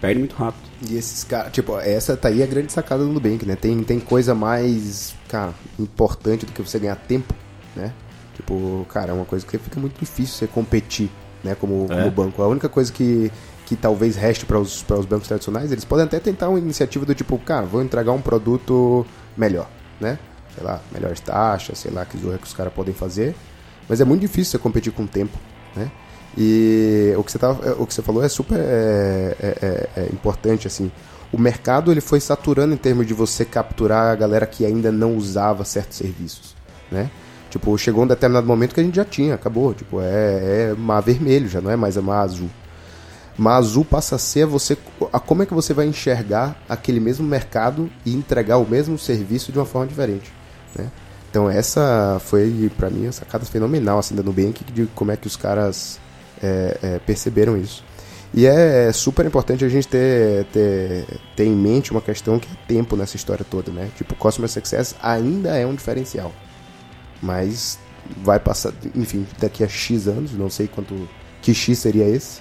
perde muito rápido. E esses caras, tipo, essa tá aí a grande sacada do Nubank, né? Tem, tem coisa mais, cara, importante do que você ganhar tempo, né? Tipo, cara, é uma coisa que fica muito difícil você competir, né? Como, como É. banco. A única coisa que, que talvez reste para os, os bancos tradicionais, eles podem até tentar uma iniciativa do tipo, cara, vou entregar um produto melhor, né? Sei lá, melhores taxas, sei lá, que zorra que os caras podem fazer. Mas é muito difícil você competir com o tempo, né? E o que você, tava, o que você falou é super é, é- é- é importante, assim. O mercado ele foi saturando em termos de você capturar a galera que ainda não usava certos serviços, né? Tipo, chegou um determinado momento que a gente já tinha, acabou. Tipo, é, é mar vermelho, já não é mais a mar azul. Mar azul passa a ser você, a como é que você vai enxergar aquele mesmo mercado e entregar o mesmo serviço de uma forma diferente, né? Então essa foi pra mim a sacada fenomenal assim da Nubank de como é que os caras é, é, perceberam isso. E é super importante a gente ter, ter, ter em mente uma questão que é tempo nessa história toda, né? Tipo, Customer Success ainda é um diferencial. Mas vai passar, enfim, daqui a X anos, não sei quanto que X seria esse,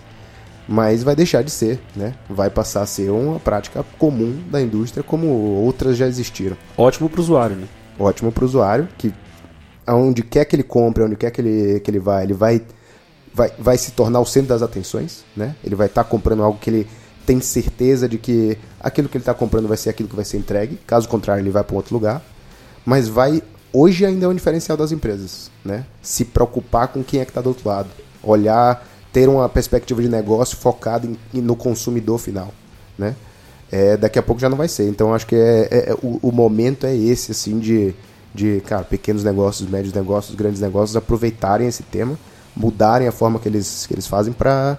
mas vai deixar de ser, né? Vai passar a ser uma prática comum da indústria como outras já existiram Ótimo para o usuário, né? ótimo para o usuário, que aonde quer que ele compre, onde quer que ele, que ele vai, ele vai, vai, vai se tornar o centro das atenções, né? Ele vai estar comprando algo que ele tem certeza de que aquilo que ele está comprando vai ser aquilo que vai ser entregue, caso contrário ele vai para um outro lugar, mas vai, hoje ainda é um diferencial das empresas, né? Se preocupar com quem é que está do outro lado, olhar, ter uma perspectiva de negócio focada em- no consumidor final, né? é, daqui a pouco já não vai ser. Então acho que é, é- é- o, o momento é esse, assim, de, de cara, pequenos negócios, médios negócios, grandes negócios aproveitarem esse tema, mudarem a forma que eles, que eles fazem para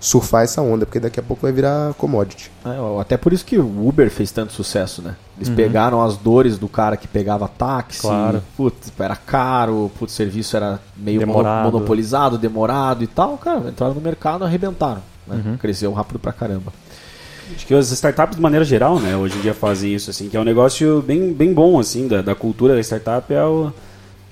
surfar essa onda, porque daqui a pouco vai virar commodity. É, até por isso que o Uber fez tanto sucesso, né? Eles pegaram as dores do cara que pegava táxi, Claro. putz, era caro, putz, o serviço era meio Demorado. monopolizado, demorado e tal, cara, entraram no mercado e arrebentaram. Né? Cresceu rápido pra caramba. Acho que as startups, de maneira geral, né, hoje em dia fazem isso, assim, que é um negócio bem, bem bom, assim, da, da cultura da startup, é o,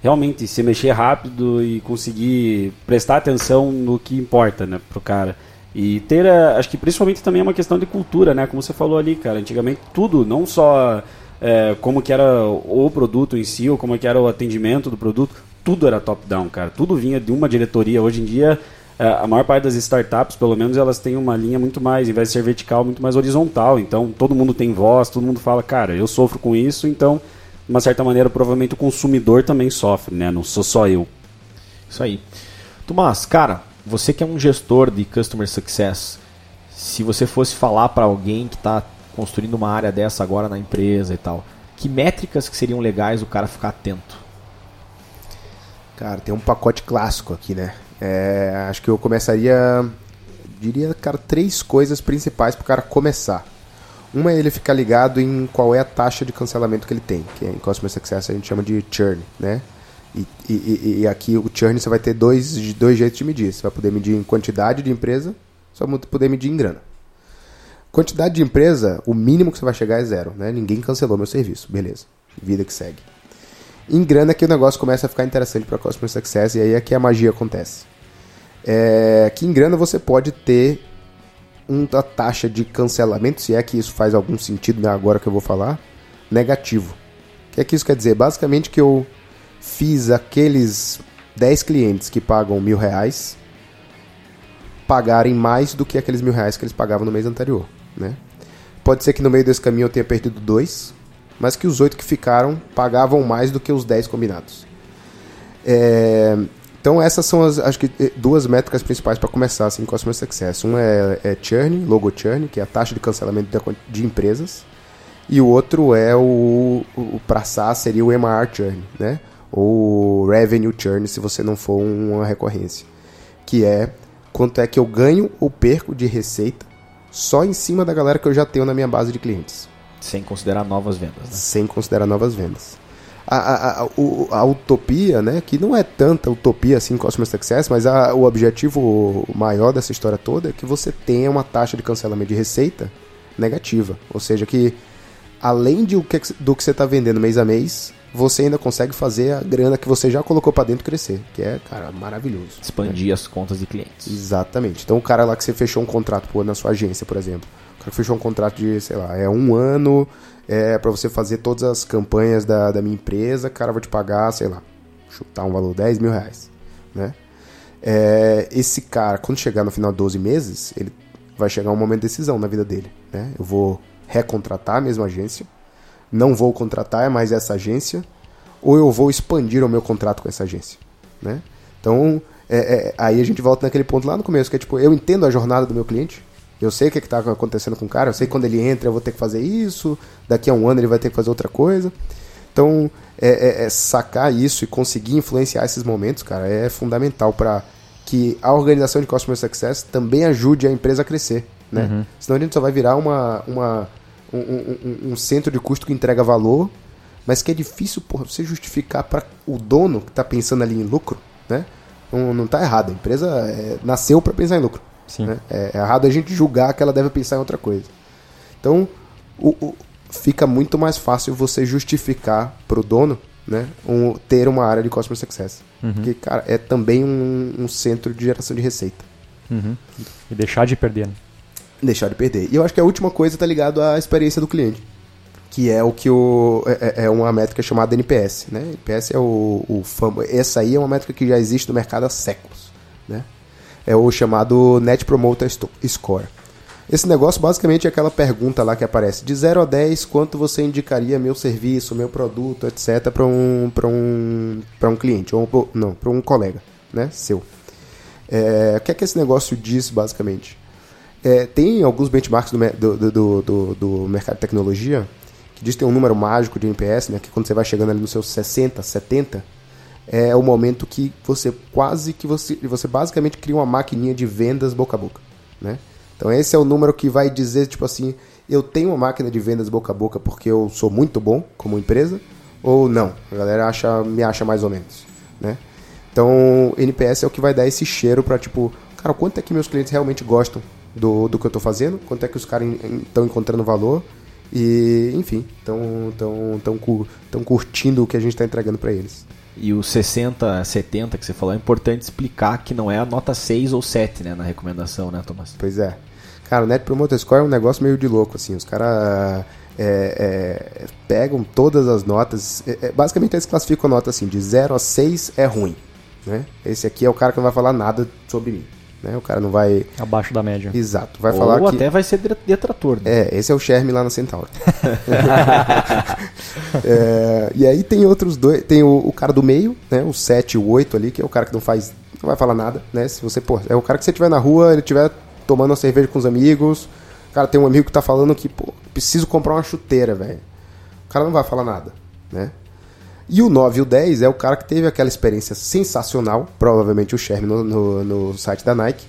realmente se mexer rápido e conseguir prestar atenção no que importa, né, pro cara. E ter, a- acho que principalmente também é uma questão de cultura, né, como você falou ali, cara, antigamente tudo, não só é, como que era o produto em si, ou como que era o atendimento do produto, tudo era top-down, cara, tudo vinha de uma diretoria. Hoje em dia, é, a maior parte das startups, pelo menos, elas têm uma linha muito mais, em vez de ser vertical, muito mais horizontal. Então, todo mundo tem voz, todo mundo fala, cara, eu sofro com isso, então, de uma certa maneira, provavelmente o consumidor também sofre, né? Não sou só eu. Isso aí. Tomás, cara, você que é um gestor de Customer Success, se você fosse falar para alguém que está construindo uma área dessa agora na empresa e tal, que métricas que seriam legais o cara ficar atento? Cara, tem um pacote clássico aqui, né? É, acho que eu começaria, diria, cara, três coisas principais para o cara começar. Uma é ele ficar ligado em qual é a taxa de cancelamento que ele tem, que em Customer Success a gente chama de churn, né? E, e- e- aqui o churn você vai ter dois, dois jeitos de medir. Você vai poder medir em quantidade de empresa, vai poder medir em grana. quantidade de empresa, o mínimo que você vai chegar é zero, né? Ninguém cancelou meu serviço, beleza. Vida que segue. Em grana é que o negócio começa a ficar interessante para Customer Success e aí é que a magia acontece. É que em grana você pode ter uma taxa de cancelamento, se é que isso faz algum sentido né, agora que eu vou falar, negativo. O que é que isso quer dizer? Basicamente que eu fiz aqueles 10 clientes que pagam mil reais pagarem mais do que aqueles mil reais que eles pagavam no mês anterior. Né? Pode ser que no meio desse caminho eu tenha perdido dois, mas que os oito que ficaram pagavam mais do que os 10 combinados. É, então essas são as acho que eh, duas métricas principais para começar assim Customer Success. Um é, é churn, logo churn, que é a taxa de cancelamento de, de empresas, e o outro é o, o para SaaS seria o MR churn, né? Ou revenue churn se você não for uma recorrência, que é quanto é que eu ganho ou perco de receita só em cima da galera que eu já tenho na minha base de clientes. Sem considerar novas vendas. Né? Sem considerar novas vendas. A, a, a, a, utopia, né, que não é tanta utopia assim Customer Success, mas a, o objetivo maior dessa história toda é que você tenha uma taxa de cancelamento de receita negativa. Ou seja, que além de o que, do que você está vendendo mês a mês, você ainda consegue fazer a grana que você já colocou para dentro crescer, que é, cara, maravilhoso. Expandir né? as contas de clientes. Exatamente. Então o cara lá que você fechou um contrato pô, na sua agência, por exemplo, o cara fechou um contrato de, sei lá, é um ano é para você fazer todas as campanhas da, da minha empresa, cara, vou te pagar, sei lá, chutar um valor 10 mil reais, né? É, esse cara, quando chegar no final de 12 meses, ele vai chegar um momento de decisão na vida dele, né? Eu vou recontratar a mesma agência, não vou contratar mais essa agência, ou eu vou expandir o meu contrato com essa agência, né? Então, é, é, aí a gente volta naquele ponto lá no começo, que é tipo, eu entendo a jornada do meu cliente, eu sei o que está acontecendo com o cara, eu sei que quando ele entra eu vou ter que fazer isso, daqui a um ano ele vai ter que fazer outra coisa. Então, é, é, é sacar isso e conseguir influenciar esses momentos, cara, é fundamental para que a organização de Customer Success também ajude a empresa a crescer, né? Uhum. Senão a gente só vai virar uma, uma, um, um, um centro de custo que entrega valor, mas que é difícil porra, você justificar para o dono que está pensando ali em lucro, né? Não, não tá errado, a empresa é, nasceu para pensar em lucro. Né? É, é, errado a gente julgar que ela deve pensar em outra coisa. Então, o, o, fica muito mais fácil você justificar para o dono né, um, ter uma área de Customer Success. Uhum. Porque, cara, é também um, um, centro de geração de receita. Uhum. E deixar de perder. Né? Deixar de perder. E eu acho que a última coisa está ligado à experiência do cliente. Que é o que o, é, é, é uma métrica chamada NPS. Né? NPS é o, o famo, essa aí é uma métrica que já existe no mercado há séculos. Né? é o chamado Net Promoter Score. Esse negócio basicamente é aquela pergunta lá que aparece: de 0 a 10, quanto você indicaria meu serviço, meu produto, etc., para um, um, um cliente, ou não, para um colega né, seu. É, o que é que esse negócio diz, basicamente? É, tem alguns benchmarks do, do, do, do, do mercado de tecnologia que diz que tem um número mágico de NPS, né, que quando você vai chegando ali nos seus 60, 70, é o momento que você quase que você, você basicamente cria uma maquininha de vendas boca a boca, né? Então esse é o número que vai dizer tipo assim, eu tenho uma máquina de vendas boca a boca porque eu sou muito bom como empresa ou não? A galera acha, me acha mais ou menos, né? Então NPS é o que vai dar esse cheiro para tipo, cara, quanto é que meus clientes realmente gostam do, do que eu estou fazendo? Quanto é que os caras estão encontrando valor? E, enfim, estão tão, tão, tão curtindo o que a gente está entregando para eles. E o 60, 70 que você falou, é importante explicar que não é a nota 6 ou 7, né, na recomendação, né, Thomas? Pois é. Cara, o Net Promoter Score é um negócio meio de louco, assim. Os caras é, é, pegam todas as notas. É, é, basicamente, eles classificam a nota assim: de 0 a 6 é ruim. Né? Esse aqui é o cara que não vai falar nada sobre mim. Né? O cara não vai. Abaixo da média. Exato. Vai Ou falar até que... vai ser detrator. Né? É, esse é o Sherm lá na Centauro. (laughs) é, e aí tem outros dois. Tem o, o, cara do meio, né? O 7 e o 8 ali, que é o cara que não faz. Não vai falar nada, né? Se você, pô, é o cara que você estiver na rua, ele estiver tomando uma cerveja com os amigos. Cara, tem um amigo que tá falando que, pô, preciso comprar uma chuteira, velho. O cara não vai falar nada, né? E o 9 e o 10 é o cara que teve aquela experiência sensacional, provavelmente o Sherm no, no, no, site da Nike,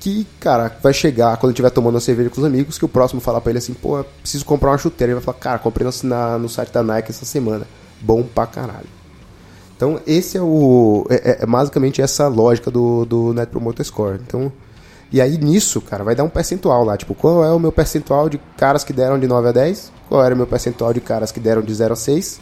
que, cara, vai chegar quando estiver tomando uma cerveja com os amigos, que o próximo falar pra ele assim, pô, preciso comprar uma chuteira. Ele vai falar, cara, comprei na, no site da Nike essa semana. Bom pra caralho. Então, esse é o. É, é, é basicamente essa lógica do, do Net Promoter Score. Então, E aí nisso, cara, vai dar um percentual lá. Tipo, qual é o meu percentual de caras que deram de 9 a 10? Qual era o meu percentual de caras que deram de 0 a 6?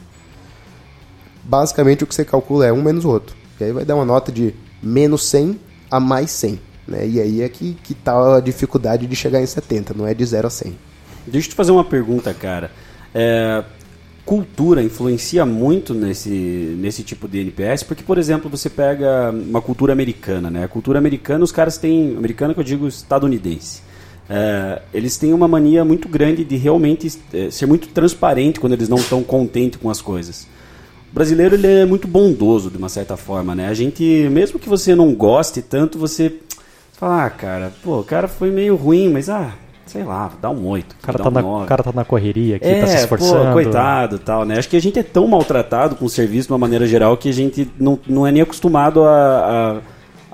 Basicamente o que você calcula é um menos o outro. E aí vai dar uma nota de menos 100 a mais 100. Né? E aí é que, que tá a dificuldade de chegar em 70, não é de 0 a 100. Deixa eu te fazer uma pergunta, cara. É, cultura influencia muito nesse, nesse tipo de NPS, porque, por exemplo, você pega uma cultura americana, né? A cultura americana, os caras têm. Americana que eu digo estadunidense. É, eles têm uma mania muito grande de realmente é, ser muito transparente quando eles não estão contentes com as coisas. O brasileiro ele é muito bondoso de uma certa forma, né? A gente, mesmo que você não goste tanto, você fala, ah, cara, pô, o cara foi meio ruim, mas ah, sei lá, dá um oito. O cara, tá um na, nove. cara tá na correria aqui, É, tá se esforçando. Pô, coitado tal, né? Acho que a gente é tão maltratado com o serviço de uma maneira geral que a gente não, não é nem acostumado a, a,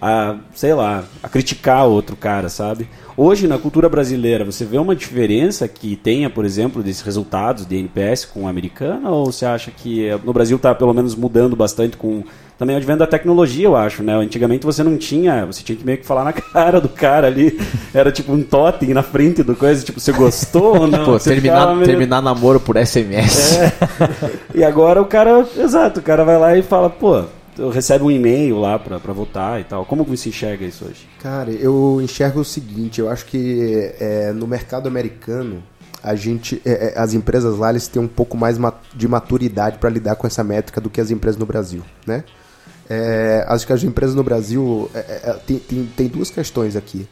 a, sei lá, a criticar outro cara, sabe? Hoje, na cultura brasileira, você vê uma diferença que tenha, por exemplo, desses resultados de NPS com a americana? Ou você acha que eh, no Brasil está pelo menos mudando bastante com também o advento da tecnologia, eu acho, né? Antigamente você não tinha, você tinha que meio que falar na (laughs) cara do cara ali. Era tipo um totem na frente do coisa, tipo, você gostou ou (laughs) não? Pô, Você terminar, meio- terminar namoro por SMS. e agora o cara, exato, o cara vai lá e fala, pô, recebe um e-mail lá pra, pra votar e tal. Como que você enxerga isso hoje? Cara, eu enxergo o seguinte, eu acho que é, no mercado americano a gente, é, é, as empresas lá eles têm um pouco mais ma- de maturidade para lidar com essa métrica do que as empresas no Brasil, né? É, acho que as empresas no Brasil é, é, tem, tem, tem duas questões aqui.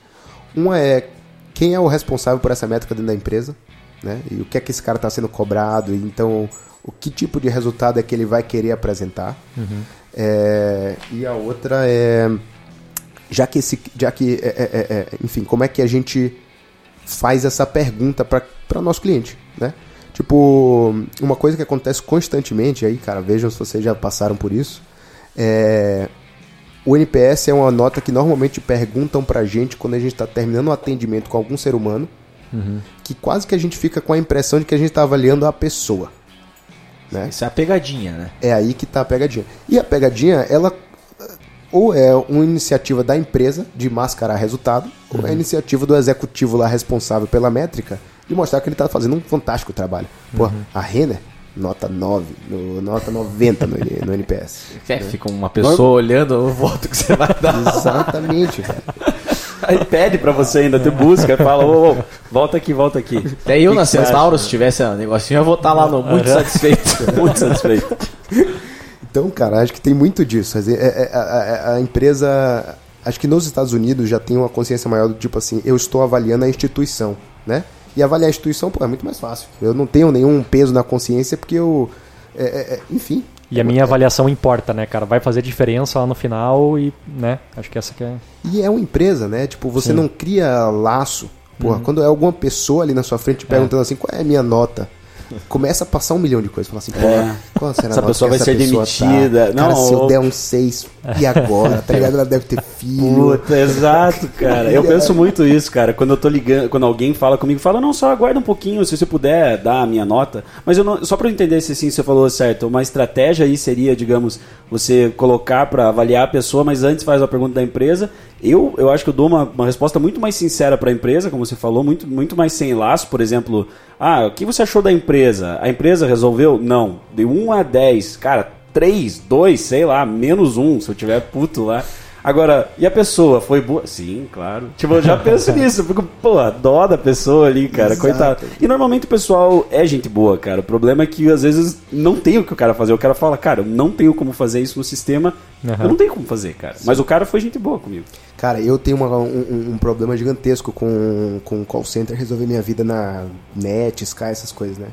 Uma é quem é o responsável por essa métrica dentro da empresa, né? E o que é que esse cara está sendo cobrado? e Então, o que tipo de resultado é que ele vai querer apresentar? É, e a outra é já que esse, já que, é, é, é, é, enfim, como é que a gente faz essa pergunta para nosso cliente, né? Tipo, uma coisa que acontece constantemente aí, cara, vejam se vocês já passaram por isso, é o NPS é uma nota que normalmente perguntam pra gente quando a gente está terminando um atendimento com algum ser humano, que quase que a gente fica com a impressão de que a gente está avaliando a pessoa. Né? Isso é a pegadinha, né? É aí que tá a pegadinha. E a pegadinha, ela ou é uma iniciativa da empresa de mascarar resultado, ou é a iniciativa do executivo lá responsável pela métrica de mostrar que ele tá fazendo um fantástico trabalho. Pô, a Renner, nota 9, no- nota 90 no, no NPS. (laughs) É, fica uma pessoa olhando o voto que você vai dar. Exatamente, cara. (laughs) Aí pede pra você ainda, tu busca, fala, ô, ô, volta aqui, volta aqui. Até eu Que na? Centauro, se tivesse um negocinho, eu vou estar lá no muito satisfeito. (laughs) Muito satisfeito. Então, cara, acho que tem muito disso. É- é- A, a- a empresa. Acho que nos Estados Unidos já tem uma consciência maior do tipo assim, eu estou avaliando a instituição, né? E avaliar a instituição, pô, é muito mais fácil. Eu não tenho nenhum peso na consciência porque eu. é- é- é- enfim. E a minha avaliação importa, né, cara? Vai fazer diferença lá no final e, né, acho que essa que é... E é uma empresa, né? Tipo, você Sim. não cria laço. Porra, quando é alguma pessoa ali na sua frente te perguntando assim, qual é a minha nota? Começa a passar um milhão de coisas. Fala assim, É. qual será a Essa nota pessoa vai ser pessoa demitida. Tá? Cara, Não, se eu ou- der um 6, e agora? Tá ligado? Ela deve ter (laughs) filho. Puta, exato, cara. Eu penso muito isso, cara. Quando eu tô ligando, quando alguém fala comigo, fala, não, só aguarda um pouquinho, se você puder dar a minha nota. Mas eu não, só pra eu entender se assim você falou certo, uma estratégia aí seria, digamos, você colocar pra avaliar a pessoa, mas antes faz a pergunta da empresa. Eu, eu acho que eu dou uma, uma resposta muito mais sincera pra empresa, como você falou, muito, muito mais sem laço, por exemplo. Ah, o que você achou da empresa? A empresa resolveu? Não. De 1 a 10, cara, 3, 2, sei lá, menos 1, se eu tiver puto lá. Agora, e a pessoa foi boa? Sim, claro. Tipo, eu já (laughs) penso nisso. Eu fico, pô, a dó da pessoa ali, cara, Exato. coitado. E normalmente o pessoal é gente boa, cara. O problema é que às vezes não tem o que o cara fazer. O cara fala, cara, eu não tenho como fazer isso no sistema. Aham. Eu não tenho como fazer, cara. Mas o cara foi gente boa comigo. Cara, eu tenho uma- um, um- problema gigantesco com, com call center resolver minha vida na net, Sky, essas coisas, né?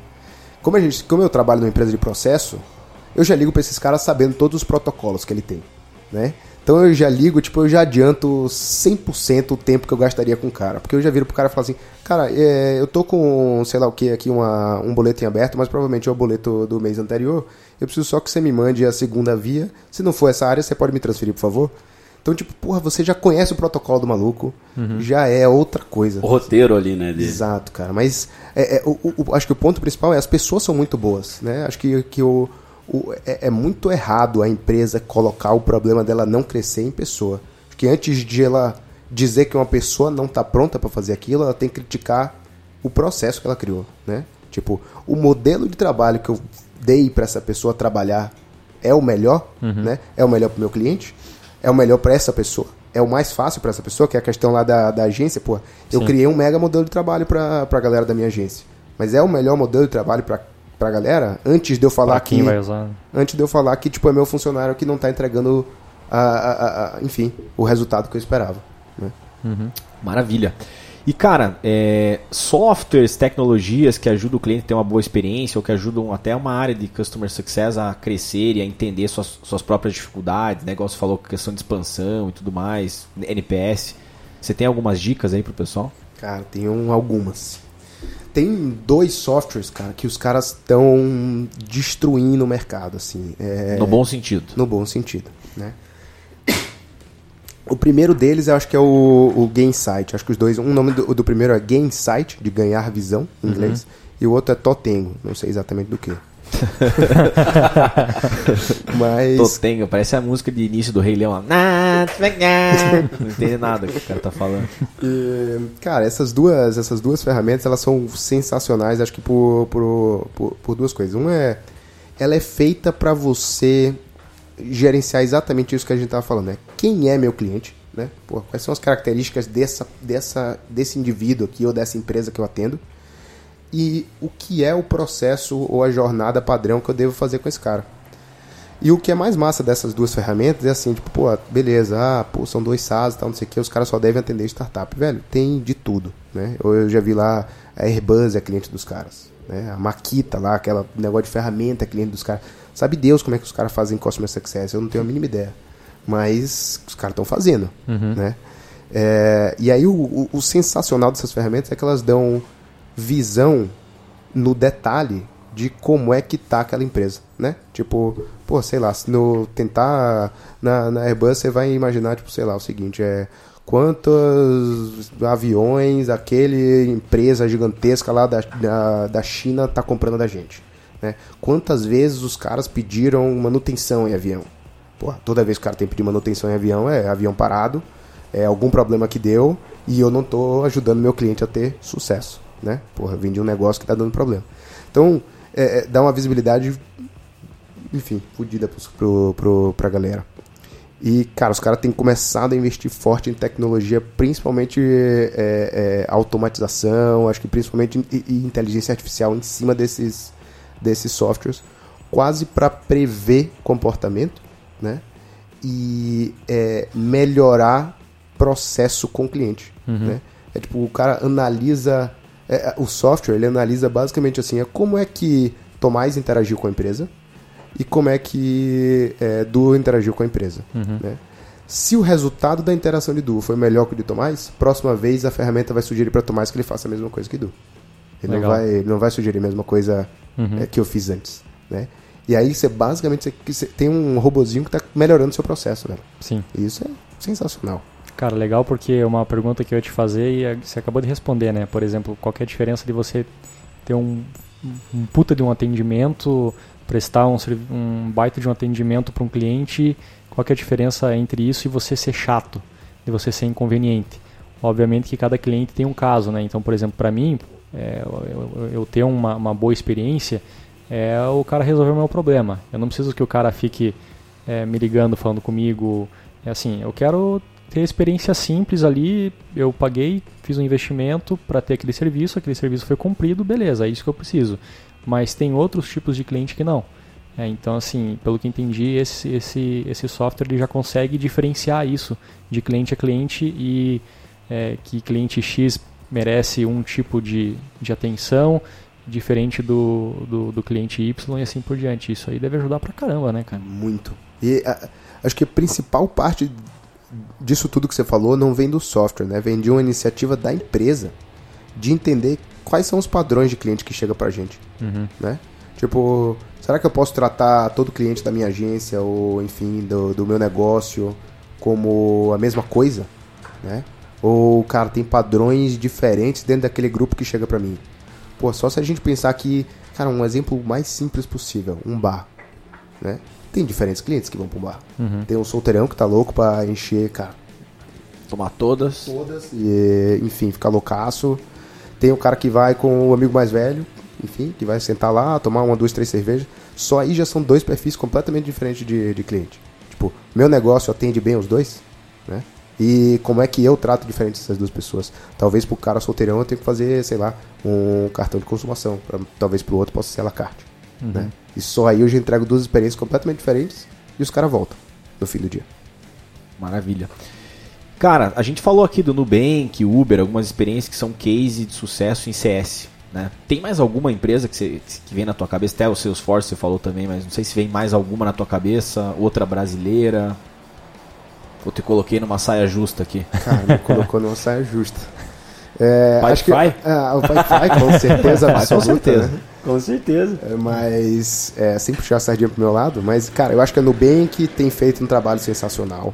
Como, a gente, como eu trabalho numa empresa de processo, eu já ligo pra esses caras sabendo todos os protocolos que ele tem, né? Então eu já ligo, tipo, eu já adianto 100% o tempo que eu gastaria com o cara. Porque eu já viro pro cara e falo assim, cara, é, eu tô com, sei lá o que, aqui uma, um boleto em aberto, mas provavelmente é o boleto do mês anterior. Eu preciso só que você me mande a segunda via. Se não for essa área, você pode me transferir, por favor? Então, tipo, porra, você já conhece o protocolo do maluco, já é outra coisa. O roteiro ali, né? Dele. Exato, cara. Mas é, é, o, o- acho que o ponto principal é as pessoas são muito boas, né? Acho que, que o, o- é, é muito errado a empresa colocar o problema dela não crescer em pessoa. Acho que antes de ela dizer que uma pessoa não está pronta para fazer aquilo, ela tem que criticar o processo que ela criou, né? Tipo, o modelo de trabalho que eu dei para essa pessoa trabalhar é o melhor, né? É o melhor para o meu cliente, é o melhor para essa pessoa, é o mais fácil para essa pessoa, que é a questão lá da, da agência, pô. Eu Sim. criei um mega modelo de trabalho para a galera da minha agência, mas é o melhor modelo de trabalho para a galera antes de eu falar Pra que vai usar. antes de eu falar que tipo é meu funcionário que não está entregando a, a- a- enfim o resultado que eu esperava né? Maravilha. E cara, é, softwares, tecnologias que ajudam o cliente a ter uma boa experiência ou que ajudam até uma área de customer success a crescer e a entender suas, suas próprias dificuldades, negócio falou questão de expansão e tudo mais, NPS. Você tem algumas dicas aí pro pessoal? Cara, um, algumas. Tem dois softwares, cara, que os caras estão destruindo o mercado, assim. é, No bom sentido. no bom sentido, né? O primeiro deles eu acho que é o, o Gainsight. Acho que os dois. Um nome do, do primeiro é Gainsight, de ganhar visão em inglês. E o outro é Totengo. Não sei exatamente do que. (laughs) Mas. Totenga, parece a música de início do Rei Leão. Não entende nada que o cara tá falando. E, cara, essas duas, essas duas ferramentas elas são sensacionais, acho que por, por, por, por duas coisas. Uma é, ela é feita para você gerenciar exatamente isso que a gente tava falando, né? Quem é meu cliente, né? Pô, quais são as características dessa, dessa, desse indivíduo aqui ou dessa empresa que eu atendo? E o que é o processo ou a jornada padrão que eu devo fazer com esse cara? E o que é mais massa dessas duas ferramentas é assim, tipo, pô, beleza, ah, pô, são dois SaaS e tal, não sei o que, os caras só devem atender startup. Velho, tem de tudo, né? Eu, já vi lá, a Airbus é cliente dos caras, né? A Makita lá, aquela negócio de ferramenta é cliente dos caras. Sabe Deus como é que os caras fazem Customer Success, eu não tenho a mínima ideia. Mas os caras estão fazendo, né? É, e aí o, o- o sensacional dessas ferramentas é que elas dão visão no detalhe de como é que tá aquela empresa, né? Tipo, pô, sei lá, se no tentar na, na Airbus você vai imaginar, tipo, sei lá, o seguinte, é quantos aviões aquele empresa gigantesca lá da, da, da China tá comprando da gente, né? Quantas vezes os caras pediram manutenção em avião? Pô, toda vez que o cara tem que pedir manutenção em avião, é avião parado, é algum problema que deu e eu não tô ajudando meu cliente a ter sucesso, né? Porra, vendi um negócio que tá dando problema. Então, é, é, dá uma visibilidade, enfim, fodida pro, pro, pro, pra galera. E, cara, os caras têm começado a investir forte em tecnologia, principalmente é, é, automatização, acho que principalmente inteligência artificial em cima desses, desses softwares, quase para prever comportamento, né? E é, melhorar processo com o cliente, né? É tipo, o cara analisa, é, é, o software, ele analisa basicamente assim, é como é que Tomás interagiu com a empresa, e como é que é, Du interagiu com a empresa. Né? Se o resultado da interação de Du foi melhor que o de Tomás, próxima vez a ferramenta vai sugerir para Tomás que ele faça a mesma coisa que Du. Ele não vai, ele não vai sugerir a mesma coisa Uhum. é, que eu fiz antes. Né? E aí você basicamente você, você tem um robozinho que está melhorando o seu processo, velho. Sim. E isso é sensacional. Cara, legal porque é uma pergunta que eu ia te fazer e eh, você acabou de responder, né? Por exemplo, qual é a diferença de você ter um, um puta de um atendimento, prestar um, um baita de um atendimento para um cliente, qual é a diferença entre isso e você ser chato, de você ser inconveniente? Obviamente que cada cliente tem um caso, né? Então, por exemplo, para mim, é, eu- eu ter uma, uma boa experiência é o cara resolver o meu problema. Eu não preciso que o cara fique é, me ligando, falando comigo. É assim, eu quero ter experiência simples ali. Eu paguei, fiz um investimento para ter aquele serviço, aquele serviço foi cumprido, beleza, é isso que eu preciso. Mas tem outros tipos de cliente que não. É, então, assim, pelo que entendi, esse, esse, esse software ele já consegue diferenciar isso de cliente a cliente e é, que cliente X merece um tipo de, de atenção diferente do, do, do cliente Y e assim por diante. Isso aí deve ajudar pra caramba, né, cara? Muito. E a- acho que a principal parte disso tudo que você falou não vem do software, né? Vem de uma iniciativa da empresa de entender quais são os padrões de cliente que chega pra gente, Uhum. né? Tipo, será que eu posso tratar todo cliente da minha agência ou, enfim, do, do meu negócio como a mesma coisa, né? Ou, cara, tem padrões diferentes dentro daquele grupo que chega pra mim. Pô, só se a gente pensar que, cara, um exemplo mais simples possível, um bar, né? Tem diferentes clientes que vão pro bar. Uhum. Tem um solteirão que tá louco pra encher, cara, Tomar todas. todas e, enfim, ficar loucaço. Tem o cara que vai com o amigo mais velho, enfim, que vai sentar lá, tomar uma, duas, três cervejas. Só aí já são dois perfis completamente diferentes de, de cliente. Tipo, meu negócio atende bem os dois, né? E como é que eu trato diferente essas duas pessoas? Talvez pro cara solteirão eu tenho que fazer, sei lá, um cartão de consumação. Pra, talvez pro outro possa ser a la carte. Né? E só aí eu já entrego duas experiências completamente diferentes e os caras voltam no fim do dia. Maravilha. Cara, a gente falou aqui do Nubank, Uber, algumas experiências que são case de sucesso em CS. Né? Tem mais alguma empresa que, você, que vem na tua cabeça? Até o Salesforce você falou também, mas não sei se vem mais alguma na tua cabeça. Outra brasileira. Eu te coloquei numa saia justa aqui. Cara, me colocou numa saia justa. É, Pai acho que, Fry? Ah, o Pai Fry, com certeza (laughs) Com absoluta. certeza. né? Com certeza. É, Mas, é, sem puxar a sardinha pro meu lado, mas, cara, eu acho que a Nubank tem feito um trabalho sensacional.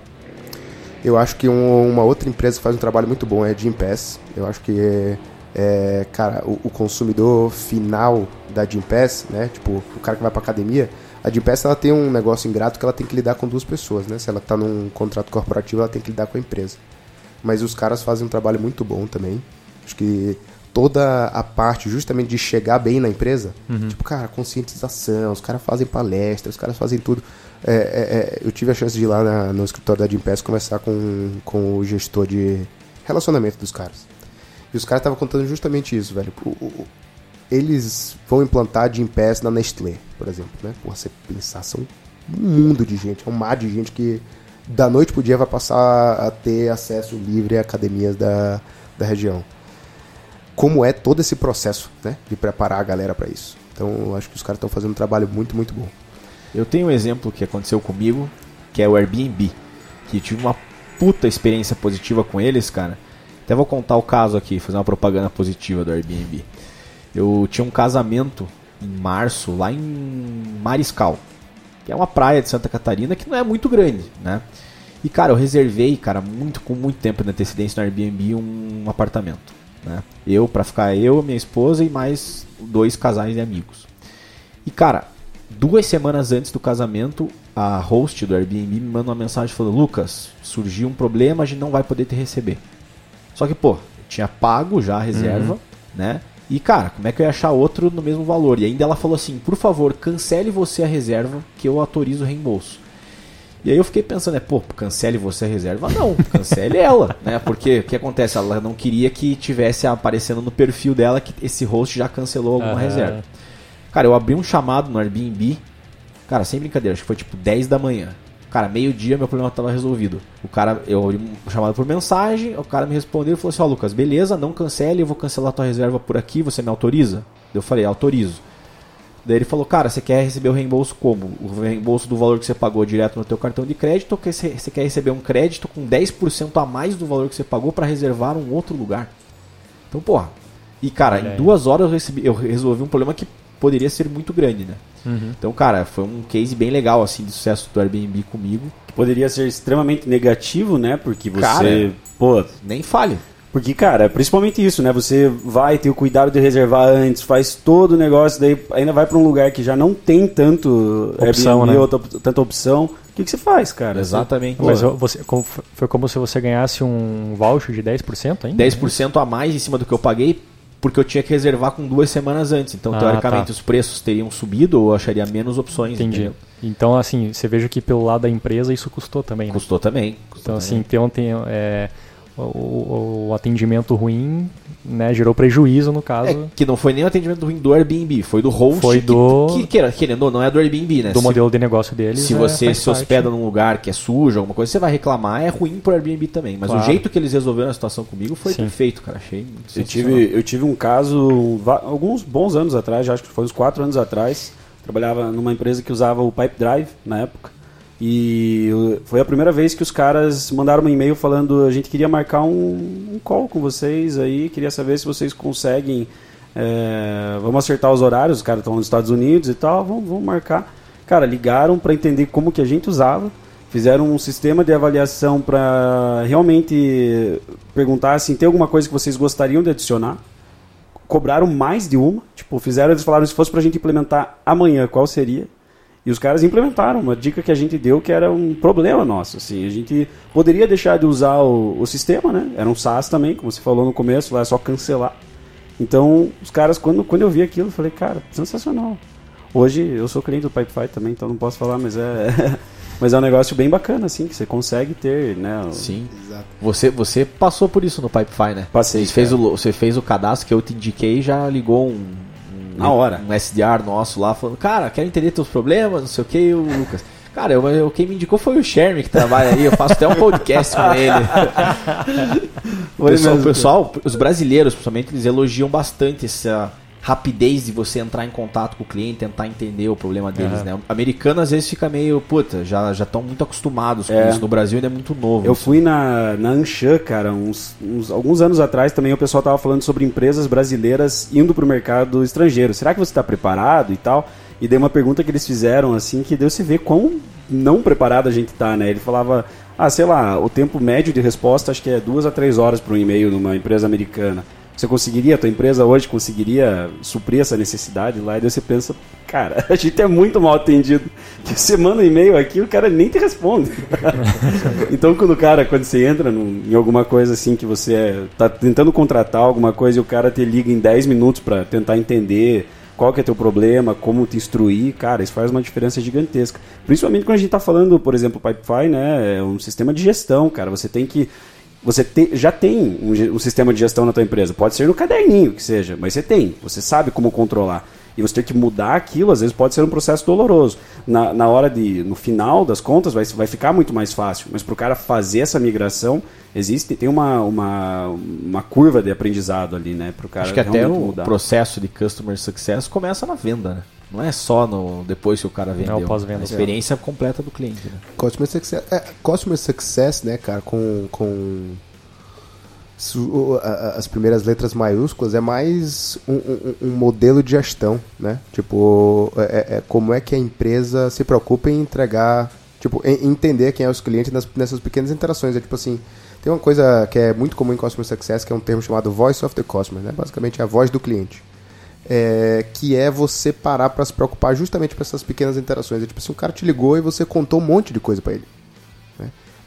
Eu acho que um- uma outra empresa que faz um trabalho muito bom é a Gympass. Eu acho que, é, é, cara, o, o consumidor final da Gympass, né, tipo, o cara que vai pra academia, a Gympass, ela tem um negócio ingrato que ela tem que lidar com duas pessoas, né? Se ela tá num contrato corporativo, ela tem que lidar com a empresa. Mas os caras fazem um trabalho muito bom também. Acho que toda a parte justamente de chegar bem na empresa, tipo, cara, conscientização, os caras fazem palestras, os caras fazem tudo. É, é, é, eu tive a chance de ir lá na- no escritório da Gympass conversar com, com o gestor de relacionamento dos caras. E os caras estavam contando justamente isso, velho. O- o- eles vão implantar a Gympass na Nestlé, por exemplo, né? Porra, você pensar, são um mundo de gente, é um mar de gente que da noite pro dia vai passar a ter acesso livre a academias da, da região. Como é todo esse processo, né? De preparar a galera para isso. Então, eu acho que os caras estão fazendo um trabalho muito, muito bom. Eu tenho um exemplo que aconteceu comigo, que é o Airbnb. Que tive uma puta experiência positiva com eles, cara. Até vou contar o caso aqui, fazer uma propaganda positiva do Airbnb. Eu tinha um casamento em março, lá em Mariscal, que é uma praia de Santa Catarina que não é muito grande, né? E cara, eu reservei, cara, muito com muito tempo de antecedência no Airbnb um apartamento, né? Eu para ficar eu, minha esposa e mais dois casais de amigos. E cara, duas semanas antes do casamento, a host do Airbnb me manda uma mensagem falando: Lucas, surgiu um problema, a gente não vai poder te receber. Só que, pô, eu tinha pago já a reserva, né? E, cara, como é que eu ia achar outro no mesmo valor? E ainda ela falou assim: por favor, cancele você a reserva que eu autorizo o reembolso. E aí eu fiquei pensando, é, pô, cancele você a reserva? Não, cancele (laughs) ela, né? Porque o que acontece? Ela não queria que tivesse aparecendo no perfil dela que esse host já cancelou alguma Aham. reserva. Cara, eu abri um chamado no Airbnb, cara, sem brincadeira, acho que foi tipo 10 da manhã. Cara, meio-dia meu problema estava resolvido. O cara, eu abri chamado por mensagem, o cara me respondeu e falou assim: Ó, Lucas, beleza, não cancele, eu vou cancelar tua reserva por aqui, você me autoriza? Eu falei: autorizo. Daí ele falou: Cara, você quer receber o reembolso como? O reembolso do valor que você pagou direto no teu cartão de crédito ou que você quer receber um crédito com 10% a mais do valor que você pagou para reservar um outro lugar? Então, porra. E, cara, em duas horas eu, recebi, eu resolvi um problema que poderia ser muito grande, né? Uhum. Então, cara, foi um case bem legal, assim, de sucesso do Airbnb comigo. Que poderia ser extremamente negativo, né? Porque você. Cara. Pô. Nem falhe. Porque, cara, é principalmente isso, né? Você vai ter o cuidado de reservar antes, faz todo o negócio, daí ainda vai pra um lugar que já não tem tanto Opção, Airbnb, né? outra- tanta opção. O que, que você faz, cara? Exatamente. Mas você, como- foi como se você ganhasse um voucher de 10% ainda? 10% a mais em cima do que eu paguei, porque eu tinha que reservar com duas semanas antes. Então, Ah, teoricamente, tá. os preços teriam subido ou eu acharia menos opções. Entendi. entendeu? Então, assim, você veja que pelo lado da empresa isso custou também, né? Custou também. custou Então, assim, também. tem, tem é, o, o- o atendimento ruim, né, gerou prejuízo no caso É, que não foi nem o atendimento ruim do Airbnb, foi do host. Foi que- do- Que, que, querendo ou não, é do Airbnb, né? do Se- modelo de negócio deles. Se é, você faz se parte. hospeda num lugar que é sujo, alguma coisa, você vai reclamar, é ruim pro Airbnb também. Mas Claro. o jeito que eles resolveram a situação comigo foi Sim. perfeito, cara. Achei Eu tive, eu tive um caso alguns bons anos atrás, já acho que foi uns quatro anos atrás. Trabalhava numa empresa que usava o Pipe Drive na época. E foi a primeira vez que os caras mandaram um e-mail falando a gente queria marcar um, um call com vocês aí, queria saber se vocês conseguem. é, vamos acertar os horários, os caras estão nos Estados Unidos e tal, vamos, vamos marcar. Cara, ligaram para entender como que a gente usava, fizeram um sistema de avaliação para realmente perguntar assim, tem alguma coisa que vocês gostariam de adicionar? cobraram mais de uma. Tipo, fizeram, eles falaram se fosse pra gente implementar amanhã, qual seria? E os caras implementaram uma dica que a gente deu que era um problema nosso. Assim, a gente poderia deixar de usar o, o sistema, né? Era um SaaS também, como você falou no começo, lá é só cancelar. Então, os caras, quando, quando eu vi aquilo, eu falei, cara, sensacional. Hoje eu sou cliente do Pipefy também, então não posso falar, mas é. (laughs) mas é um negócio bem bacana, assim, que você consegue ter, né? Sim. Você, você passou por isso no Pipefy, né? Passei, Você fez, o, você fez o cadastro que eu te indiquei e já ligou um, Na hora. um SDR nosso lá falando, cara, quero entender teus problemas, não sei o que, e o Lucas. Cara, eu, eu- quem me indicou foi o Sherman que trabalha aí, eu faço até um podcast com ele. o, (laughs) pessoal, o pessoal, os brasileiros, principalmente, eles elogiam bastante essa rapidez de você entrar em contato com o cliente, tentar entender o problema deles, né? O americano às vezes fica meio, puta, já já estão muito acostumados com É. isso. No Brasil ainda é muito novo. Eu assim. fui na, na Anshan, cara, uns, uns- alguns anos atrás também o pessoal tava falando sobre empresas brasileiras indo pro mercado estrangeiro. Será que você está preparado e tal? E dei uma pergunta que eles fizeram, assim, que deu se ver quão não preparado a gente tá, né? Ele falava, ah, sei lá, o tempo médio de resposta acho que é duas a três horas para um e-mail numa empresa americana. Você conseguiria, a tua empresa hoje conseguiria suprir essa necessidade lá? E daí você pensa, cara, (laughs) a gente é muito mal atendido. Que você manda um e-mail aqui, o cara nem te responde. (laughs) então quando o cara, quando você entra em alguma coisa assim que você é, tá tentando contratar alguma coisa e o cara te liga em 10 minutos para tentar entender qual que é teu problema, como te instruir, cara, isso faz uma diferença gigantesca. Principalmente quando a gente tá falando, por exemplo, Pipefy, né, é um sistema de gestão, cara, você tem que você te- já tem um, um sistema de gestão na tua empresa. Pode ser no caderninho que seja, mas você tem. Você sabe como controlar. E você ter que mudar aquilo, às vezes pode ser um processo doloroso. Na, na hora de. No final das contas, vai, vai ficar muito mais fácil. Mas para o cara fazer essa migração, existe, tem uma, uma, uma curva de aprendizado ali, né? Para o cara Acho que até o mudar. processo de customer success começa na venda, né? Não é só no depois que o cara vendeu. o pós-venda. A experiência completa do cliente, né? Customer Success, é, Customer Success, né, cara, com, com as primeiras letras maiúsculas, é mais um, um- um modelo de gestão, né? Tipo, é, é- é como é que a empresa se preocupa em entregar, tipo, em entender quem é os clientes nas- nessas pequenas interações. É tipo assim, tem uma coisa que é muito comum em Customer Success, que é um termo chamado Voice of the Customer, né? Basicamente é a voz do cliente. É, que é você parar para se preocupar justamente para essas pequenas interações. É tipo assim, um cara te ligou e você contou um monte de coisa para ele.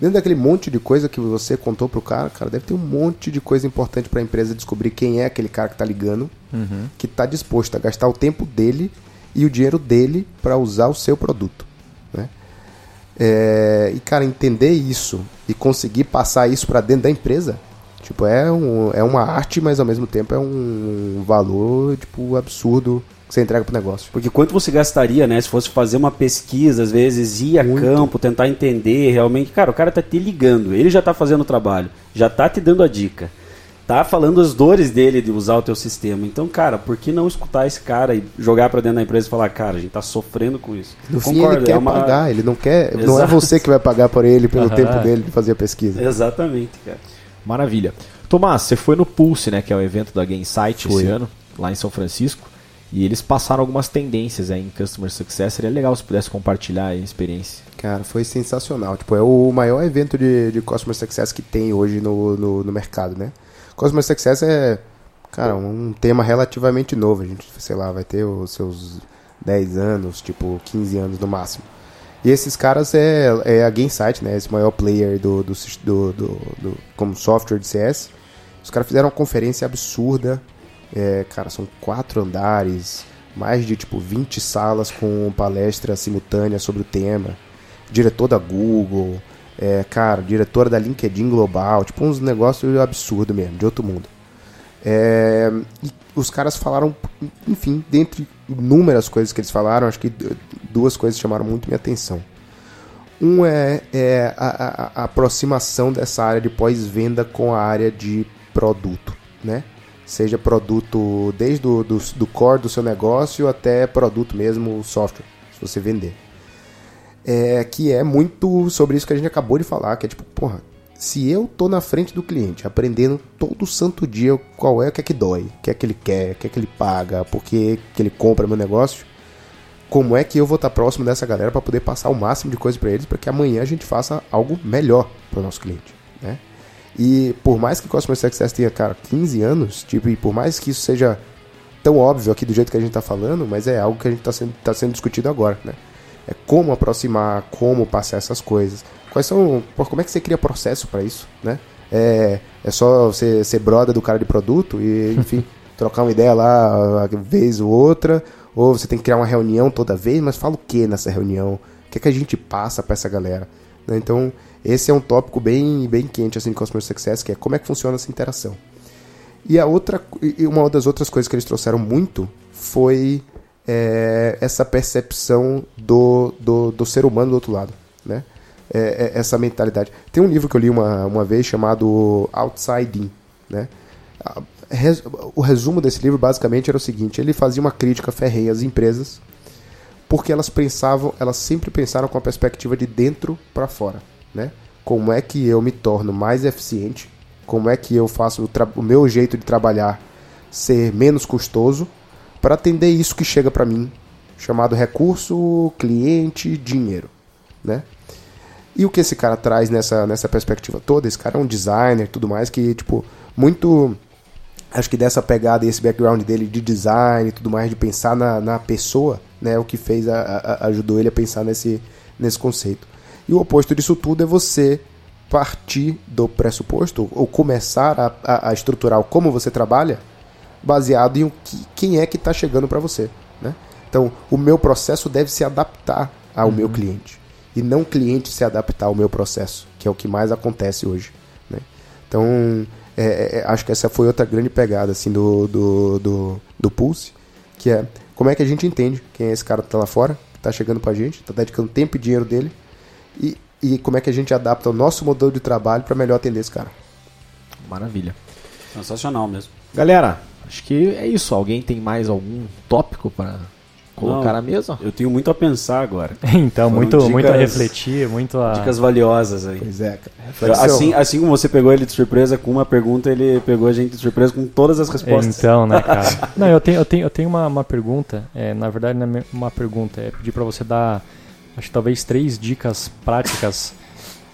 Dentro daquele monte de coisa que você contou pro cara, cara, deve ter um monte de coisa importante para a empresa descobrir quem é aquele cara que tá ligando, que tá disposto a gastar o tempo dele e o dinheiro dele para usar o seu produto. Né? É, e, cara, entender isso e conseguir passar isso para dentro da empresa, tipo, é, um, é uma arte, mas ao mesmo tempo é um valor, tipo, absurdo que você entrega pro negócio. Porque quanto você gastaria, né? Se fosse fazer uma pesquisa, às vezes, ir a campo, tentar entender realmente. Cara, o cara tá te ligando, ele já tá fazendo o trabalho, já tá te dando a dica. Tá falando as dores dele de usar o teu sistema. Então, cara, por que não escutar esse cara e jogar pra dentro da empresa e falar, cara, a gente tá sofrendo com isso. No fim, ele quer é uma- pagar, ele não quer. Não é Exato. você que vai pagar por ele pelo Aham. (laughs) tempo dele de fazer a pesquisa. Exatamente, cara. Maravilha. Tomás, você foi no Pulse, né? Que é o evento da Gainsight Fui. esse ano, lá em São Francisco. E eles passaram algumas tendências aí em Customer Success. Seria legal se pudesse compartilhar a experiência. Cara, foi sensacional. Tipo, é o maior evento de, de Customer Success que tem hoje no, no, no mercado, né? Customer Success é, cara, um tema relativamente novo. A gente, sei lá, vai ter os seus 10 anos, tipo, 15 anos no máximo. E esses caras é, é a Gainsight, né? Esse maior player do, do, do, do- do- como software de CS. Os caras fizeram uma conferência absurda. É, cara, são quatro andares, mais de tipo 20 salas com palestra simultânea sobre o tema. Diretor da Google, é, cara, diretora da LinkedIn Global, tipo uns negócios absurdos mesmo, de outro mundo. É, os caras falaram, enfim, dentre inúmeras coisas que eles falaram, acho que du- duas coisas chamaram muito minha atenção. Um é, é a, a- a aproximação dessa área de pós-venda com a área de produto, né? Seja produto desde do, do, do core do seu negócio até produto mesmo, software, se você vender. É, que é muito sobre isso que a gente acabou de falar, que é tipo, porra, se eu tô na frente do cliente, aprendendo todo santo dia qual é o que é que dói, o que é que ele quer, o que é que ele paga, por que que ele compra meu negócio, como é que eu vou estar próximo dessa galera para poder passar o máximo de coisa para eles, para que amanhã a gente faça algo melhor para o nosso cliente? E por mais que Customer Success tenha, cara, 15 anos, tipo, e por mais que isso seja tão óbvio aqui do jeito que a gente tá falando, mas é algo que a gente tá sendo, tá sendo discutido agora, né? É como aproximar, como passar essas coisas. Quais são. Pô, como é que você cria processo para isso, né? É, é só você ser brother do cara de produto e, enfim, (laughs) trocar uma ideia lá uma vez ou outra, ou você tem que criar uma reunião toda vez, mas fala o que nessa reunião? O que, é que a gente passa para essa galera? Né? Então, esse é um tópico bem, bem quente assim, de Customer Success, que é como é que funciona essa interação. E a outra, e uma das outras coisas que eles trouxeram muito foi é, essa percepção do, do, do, ser humano do outro lado, né? É, é, essa mentalidade. Tem um livro que eu li uma, uma vez chamado Outside In, né? O resumo desse livro basicamente era o seguinte: ele fazia uma crítica ferrenha às empresas porque elas pensavam, elas sempre pensaram com a perspectiva de dentro para fora, né? Como é que eu me torno mais eficiente? Como é que eu faço o, o meu jeito de trabalhar ser menos custoso para atender isso que chega para mim, chamado recurso, cliente, dinheiro, né? E o que esse cara traz nessa, nessa perspectiva toda? Esse cara é um designer, tudo mais que tipo muito acho que dessa pegada e esse background dele de design e tudo mais, de pensar na, na pessoa, né, o que fez, a, a, ajudou ele a pensar nesse, nesse conceito. E o oposto disso tudo é você partir do pressuposto, ou começar a, a, a estruturar como você trabalha, baseado em o que, quem é que está chegando para você. Né? Então, o meu processo deve se adaptar ao uhum. meu cliente, e não o cliente se adaptar ao meu processo, que é o que mais acontece hoje. Né? Então, é, é, é, acho que essa foi outra grande pegada assim do, do, do, do, Pulse, que é como é que a gente entende quem é esse cara que está lá fora, que está chegando para a gente, está dedicando tempo e dinheiro dele, e, e como é que a gente adapta o nosso modelo de trabalho para melhor atender esse cara. Maravilha. Sensacional mesmo. Galera, acho que é isso. Alguém tem mais algum tópico para colocar Não, na mesa? Eu tenho muito a pensar agora. (laughs) então, muito, dicas, muito a refletir, muito a... Dicas valiosas aí. Pois é, cara. Assim, assim como você pegou ele de surpresa com uma pergunta, ele pegou a gente de surpresa com todas as respostas. Então, né, (laughs) cara? Não, eu tenho, eu tenho, eu tenho uma, uma pergunta. É, na verdade, não é uma pergunta. É pedir para você dar, acho que talvez três dicas práticas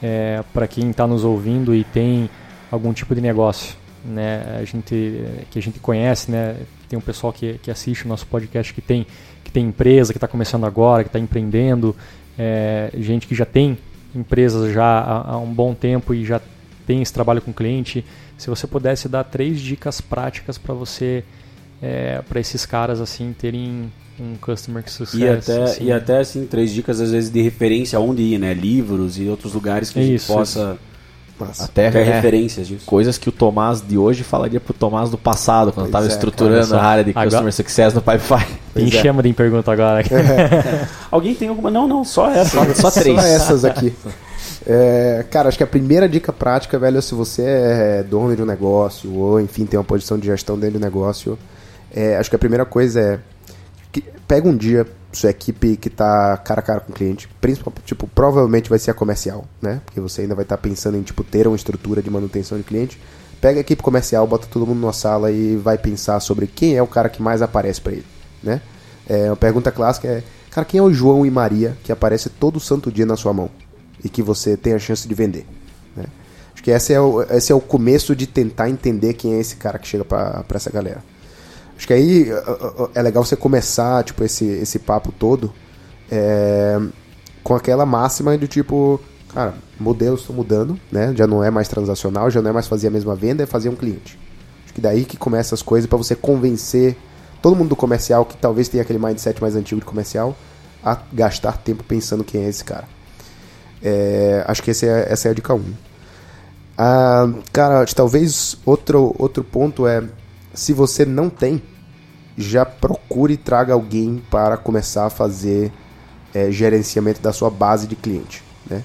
é, para quem está nos ouvindo e tem algum tipo de negócio. Né, a gente que a gente conhece, né, tem um pessoal que, que assiste o nosso podcast que tem que tem empresa, que está começando agora, que está empreendendo, é, gente que já tem empresas já há, há, um bom tempo e já tem esse trabalho com cliente. Se você pudesse dar três dicas práticas para você, é, para esses caras assim terem um customer success. E até, assim. e até assim, três dicas às vezes de referência onde ir, né? Livros e outros lugares que a gente possa. Isso até, até é, referências disso. Coisas que o Tomás de hoje falaria pro Tomás do passado, quando estava é, estruturando cara, a área de Customer agora... Success no Pipefy. Enchemos é. de pergunta agora. (laughs) Alguém tem alguma? Não, não, só essa. Só, só três. Só essas aqui. É, cara, acho que a primeira dica prática, velho, se você é dono de um negócio, ou enfim, tem uma posição de gestão dentro do negócio, é, acho que a primeira coisa é pega um dia, sua equipe que está cara a cara com o cliente, principalmente, tipo, provavelmente vai ser a comercial, né? Porque você ainda vai estar tá pensando em, tipo, ter uma estrutura de manutenção de cliente. Pega a equipe comercial, bota todo mundo numa sala e vai pensar sobre quem é o cara que mais aparece para ele, né? É, uma pergunta clássica é, cara, quem é o João e Maria que aparece todo santo dia na sua mão e que você tem a chance de vender, né? Acho que esse é o, esse é o começo de tentar entender quem é esse cara que chega para essa galera. Acho que aí é legal você começar, tipo, esse, esse papo todo é, com aquela máxima de tipo, cara, modelos estão mudando, né? Já não é mais transacional, já não é mais fazer a mesma venda, é fazer um cliente. Acho que daí que começa as coisas para você convencer todo mundo do comercial que talvez tenha aquele mindset mais antigo de comercial a gastar tempo pensando quem é esse cara. É, acho que é, essa é a dica 1. Um. Ah, cara, talvez outro, outro ponto é se você não tem, já procure e traga alguém para começar a fazer é, gerenciamento da sua base de cliente. Né?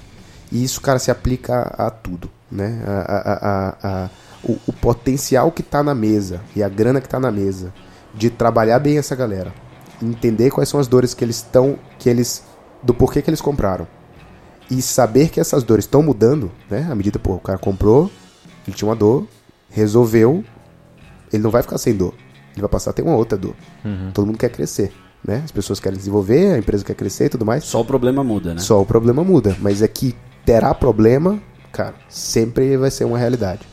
E isso, cara, se aplica a, a tudo. Né? A, a, o, o, potencial que está na mesa e a grana que está na mesa de trabalhar bem essa galera, entender quais são as dores que eles estão, que eles, do porquê que eles compraram e saber que essas dores estão mudando, né? À medida, pô, o cara comprou, ele tinha uma dor, resolveu, ele não vai ficar sem dor. Ele vai passar a ter uma outra dor. Uhum. Todo mundo quer crescer. Né? As pessoas querem desenvolver, a empresa quer crescer e tudo mais. Só o problema muda, né? Só o problema muda. Mas é que terá problema, cara, sempre vai ser uma realidade.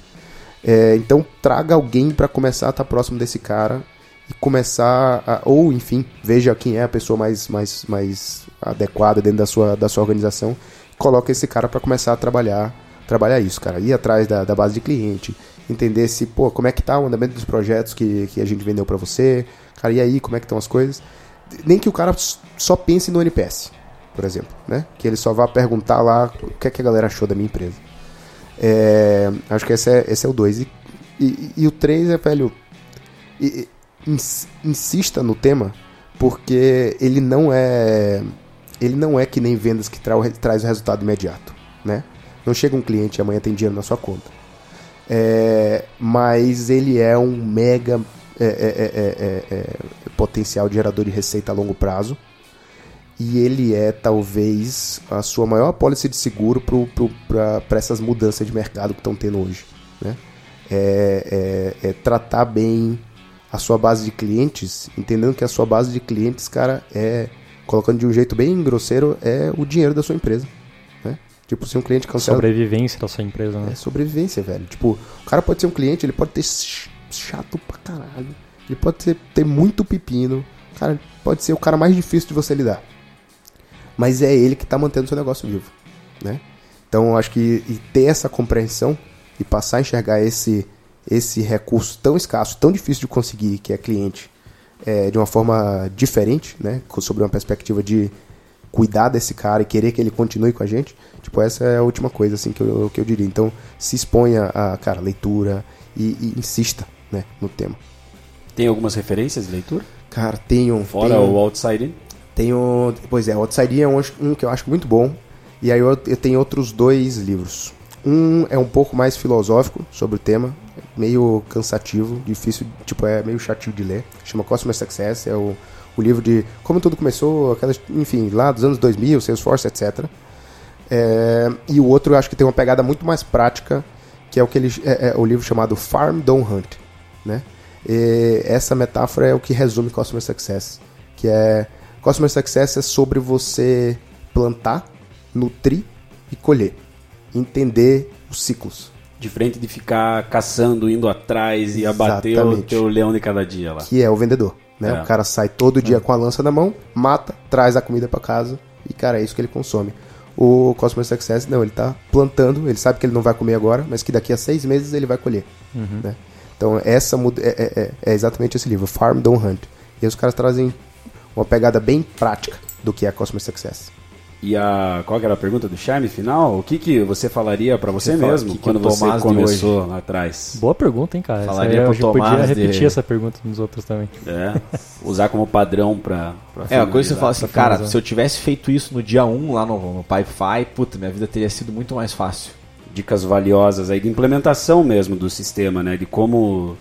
É, então traga alguém para começar a estar tá próximo desse cara e começar a, ou enfim, veja quem é a pessoa mais, mais, mais adequada dentro da sua, da sua organização, coloca esse cara para começar a trabalhar, trabalhar isso, cara, ir atrás da, da base de cliente, entender se, pô, como é que tá o andamento dos projetos que, que a gente vendeu para você, cara, e aí, como é que estão as coisas? Nem que o cara só pense no NPS, por exemplo, né? Que ele só vá perguntar lá o que é que a galera achou da minha empresa. É, acho que esse é, esse é o 2. E, e, e, o 3 é, velho, e, ins, insista no tema, porque ele não é ele não é que nem vendas que tra traz o resultado imediato, né? Não chega um cliente e amanhã tem dinheiro na sua conta. É, mas ele é um mega é, é, é, potencial gerador de receita a longo prazo e ele é talvez a sua maior apólice de seguro para essas mudanças de mercado que estão tendo hoje. Né? É, é, é, tratar bem a sua base de clientes, entendendo que a sua base de clientes, cara, é colocando de um jeito bem grosseiro, é o dinheiro da sua empresa. Tipo, se um cliente cancela. Sobrevivência da sua empresa, né? É sobrevivência, velho. Tipo, o cara pode ser um cliente, ele pode ter chato pra caralho. Ele pode ter, ter muito pepino. Cara, pode ser o cara mais difícil de você lidar mas é ele que está mantendo o seu negócio vivo, né? Então, eu acho que e ter essa compreensão e passar a enxergar esse esse recurso tão escasso, tão difícil de conseguir, que é cliente, é, de uma forma diferente, né? Sobre uma perspectiva de cuidar desse cara e querer que ele continue com a gente, tipo, essa é a última coisa, assim, que eu, que eu diria. Então, se exponha a, cara, leitura e, e insista, né, no tema. Tem algumas referências de leitura? Cara, tenho. Fora tenho, o Outside tenho. Pois é, Outside é um, um que eu acho muito bom. E aí eu, eu tenho outros dois livros. Um é um pouco mais filosófico sobre o tema, meio cansativo, difícil, tipo, é meio chatinho de ler. Chama Customer Success, é o, o livro de como tudo começou, aquelas, enfim, lá dos anos 2000, Salesforce, etc. É, e o outro eu acho que tem uma pegada muito mais prática, que é o que ele, é, é o livro chamado Farm Don't Hunt, né? E essa metáfora é o que resume Customer Success, que é Customer Success é sobre você plantar, nutrir e colher. Entender os ciclos. Diferente de ficar caçando, indo atrás e abater o teu leão de cada dia lá. Que é o vendedor. Né? É. O cara sai todo dia é. com a lança na mão, mata, traz a comida para casa e, cara, é isso que ele consome. O Customer Success, não, ele tá plantando, ele sabe que ele não vai comer agora, mas que daqui a seis meses ele vai colher. Uhum. Né? Então, essa é, é, é, é, exatamente esse livro, Farm Don't Hunt. E os caras trazem uma pegada bem prática do que é Customer Success. E a qual era a pergunta do charme final? O que, que você falaria para você, você, mesmo que quando que você começou lá atrás? Boa pergunta, hein, cara. Falaria para Tomás podia repetir de... essa pergunta nos outros também. É, usar como padrão para É, a coisa que você fala assim, cara, se eu tivesse feito isso no dia 1 lá no, no Pipefy, puta, minha vida teria sido muito mais fácil. Dicas valiosas aí de implementação mesmo do sistema, né? De como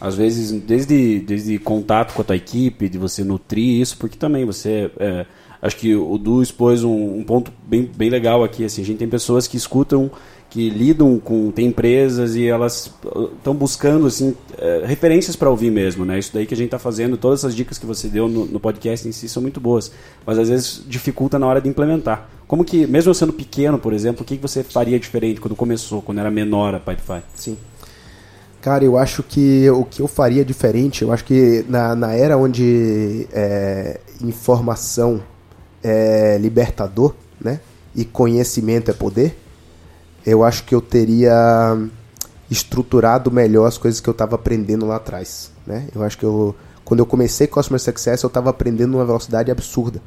às vezes desde, desde contato com a tua equipe, de você nutrir isso, porque também você. É, acho que o Du expôs um, um, ponto bem, bem legal aqui. Assim, a gente tem pessoas que escutam, que lidam com. tem empresas e elas estão uh, buscando assim, é, referências para ouvir mesmo. Né? Isso daí que a gente está fazendo, todas essas dicas que você deu no, no podcast em si são muito boas, mas às vezes dificulta na hora de implementar. Como que, mesmo sendo pequeno, por exemplo, o que você faria diferente quando começou, quando era menor a Pipefy? Sim. Cara, eu acho que o que eu faria diferente, eu acho que na, na era onde é, informação é libertador, né? E conhecimento é poder, eu acho que eu teria estruturado melhor as coisas que eu estava aprendendo lá atrás, né? Eu acho que eu, quando eu comecei Customer Success, eu estava aprendendo numa velocidade absurda.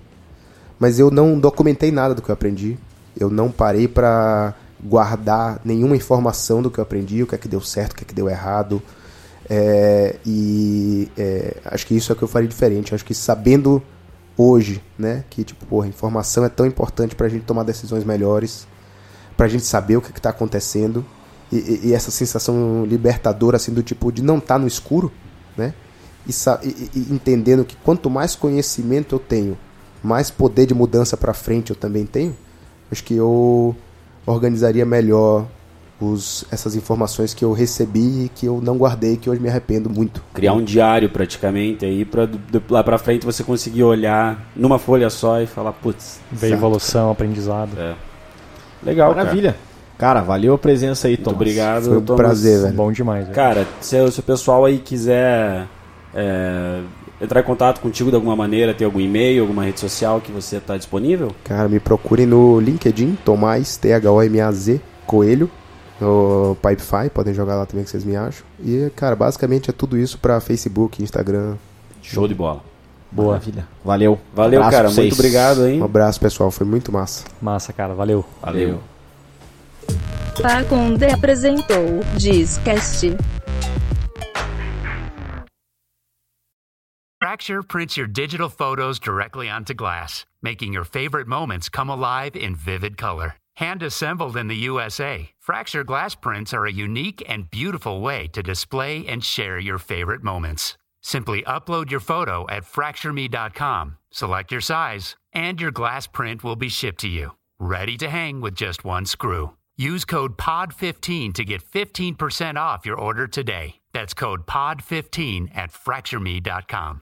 Mas eu não documentei nada do que eu aprendi. Eu não parei para guardar nenhuma informação do que eu aprendi, o que é que deu certo, o que é que deu errado. É, e é, acho que isso é o que eu faria diferente. Acho que sabendo hoje, né, que tipo, porra, informação é tão importante para a gente tomar decisões melhores, para a gente saber o que está acontecendo e, e, e, essa sensação libertadora assim do tipo de não estar tá no escuro, né, e, e, entendendo que quanto mais conhecimento eu tenho, mais poder de mudança para frente eu também tenho. Acho que eu organizaria melhor os, essas informações que eu recebi e que eu não guardei, que hoje me arrependo muito. Criar um diário praticamente aí para lá para frente você conseguir olhar numa folha só e falar, putz, ver evolução, aprendizado. É. Legal, maravilha. Cara. cara. valeu a presença aí, Tom. obrigado, Foi um prazer, velho. Bom demais. Velho. Cara, se, se o pessoal aí quiser é, entrar em contato contigo de alguma maneira, ter algum e-mail, alguma rede social que você está disponível? Cara, me procurem no LinkedIn, Tomás, T-H-O-M-A-Z, Coelho, no Pipefy, podem jogar lá também que vocês me acham. E, cara, basicamente é tudo isso pra Facebook, Instagram. Show de bola. Boa. Maravilha. Valeu. Valeu, Abraço cara. Muito obrigado, hein? Um abraço, pessoal, foi muito massa. Massa, cara. Valeu. Valeu. Pacunde apresentou Discast. Fracture prints your digital photos directly onto glass, making your favorite moments come alive in vivid color. Hand assembled in the USA, Fracture glass prints are a unique and beautiful way to display and share your favorite moments. Simply upload your photo at fractureme.com, select your size, and your glass print will be shipped to you, ready to hang with just one screw. Use code POD15 to get 15% off your order today. That's code POD15 at fractureme.com.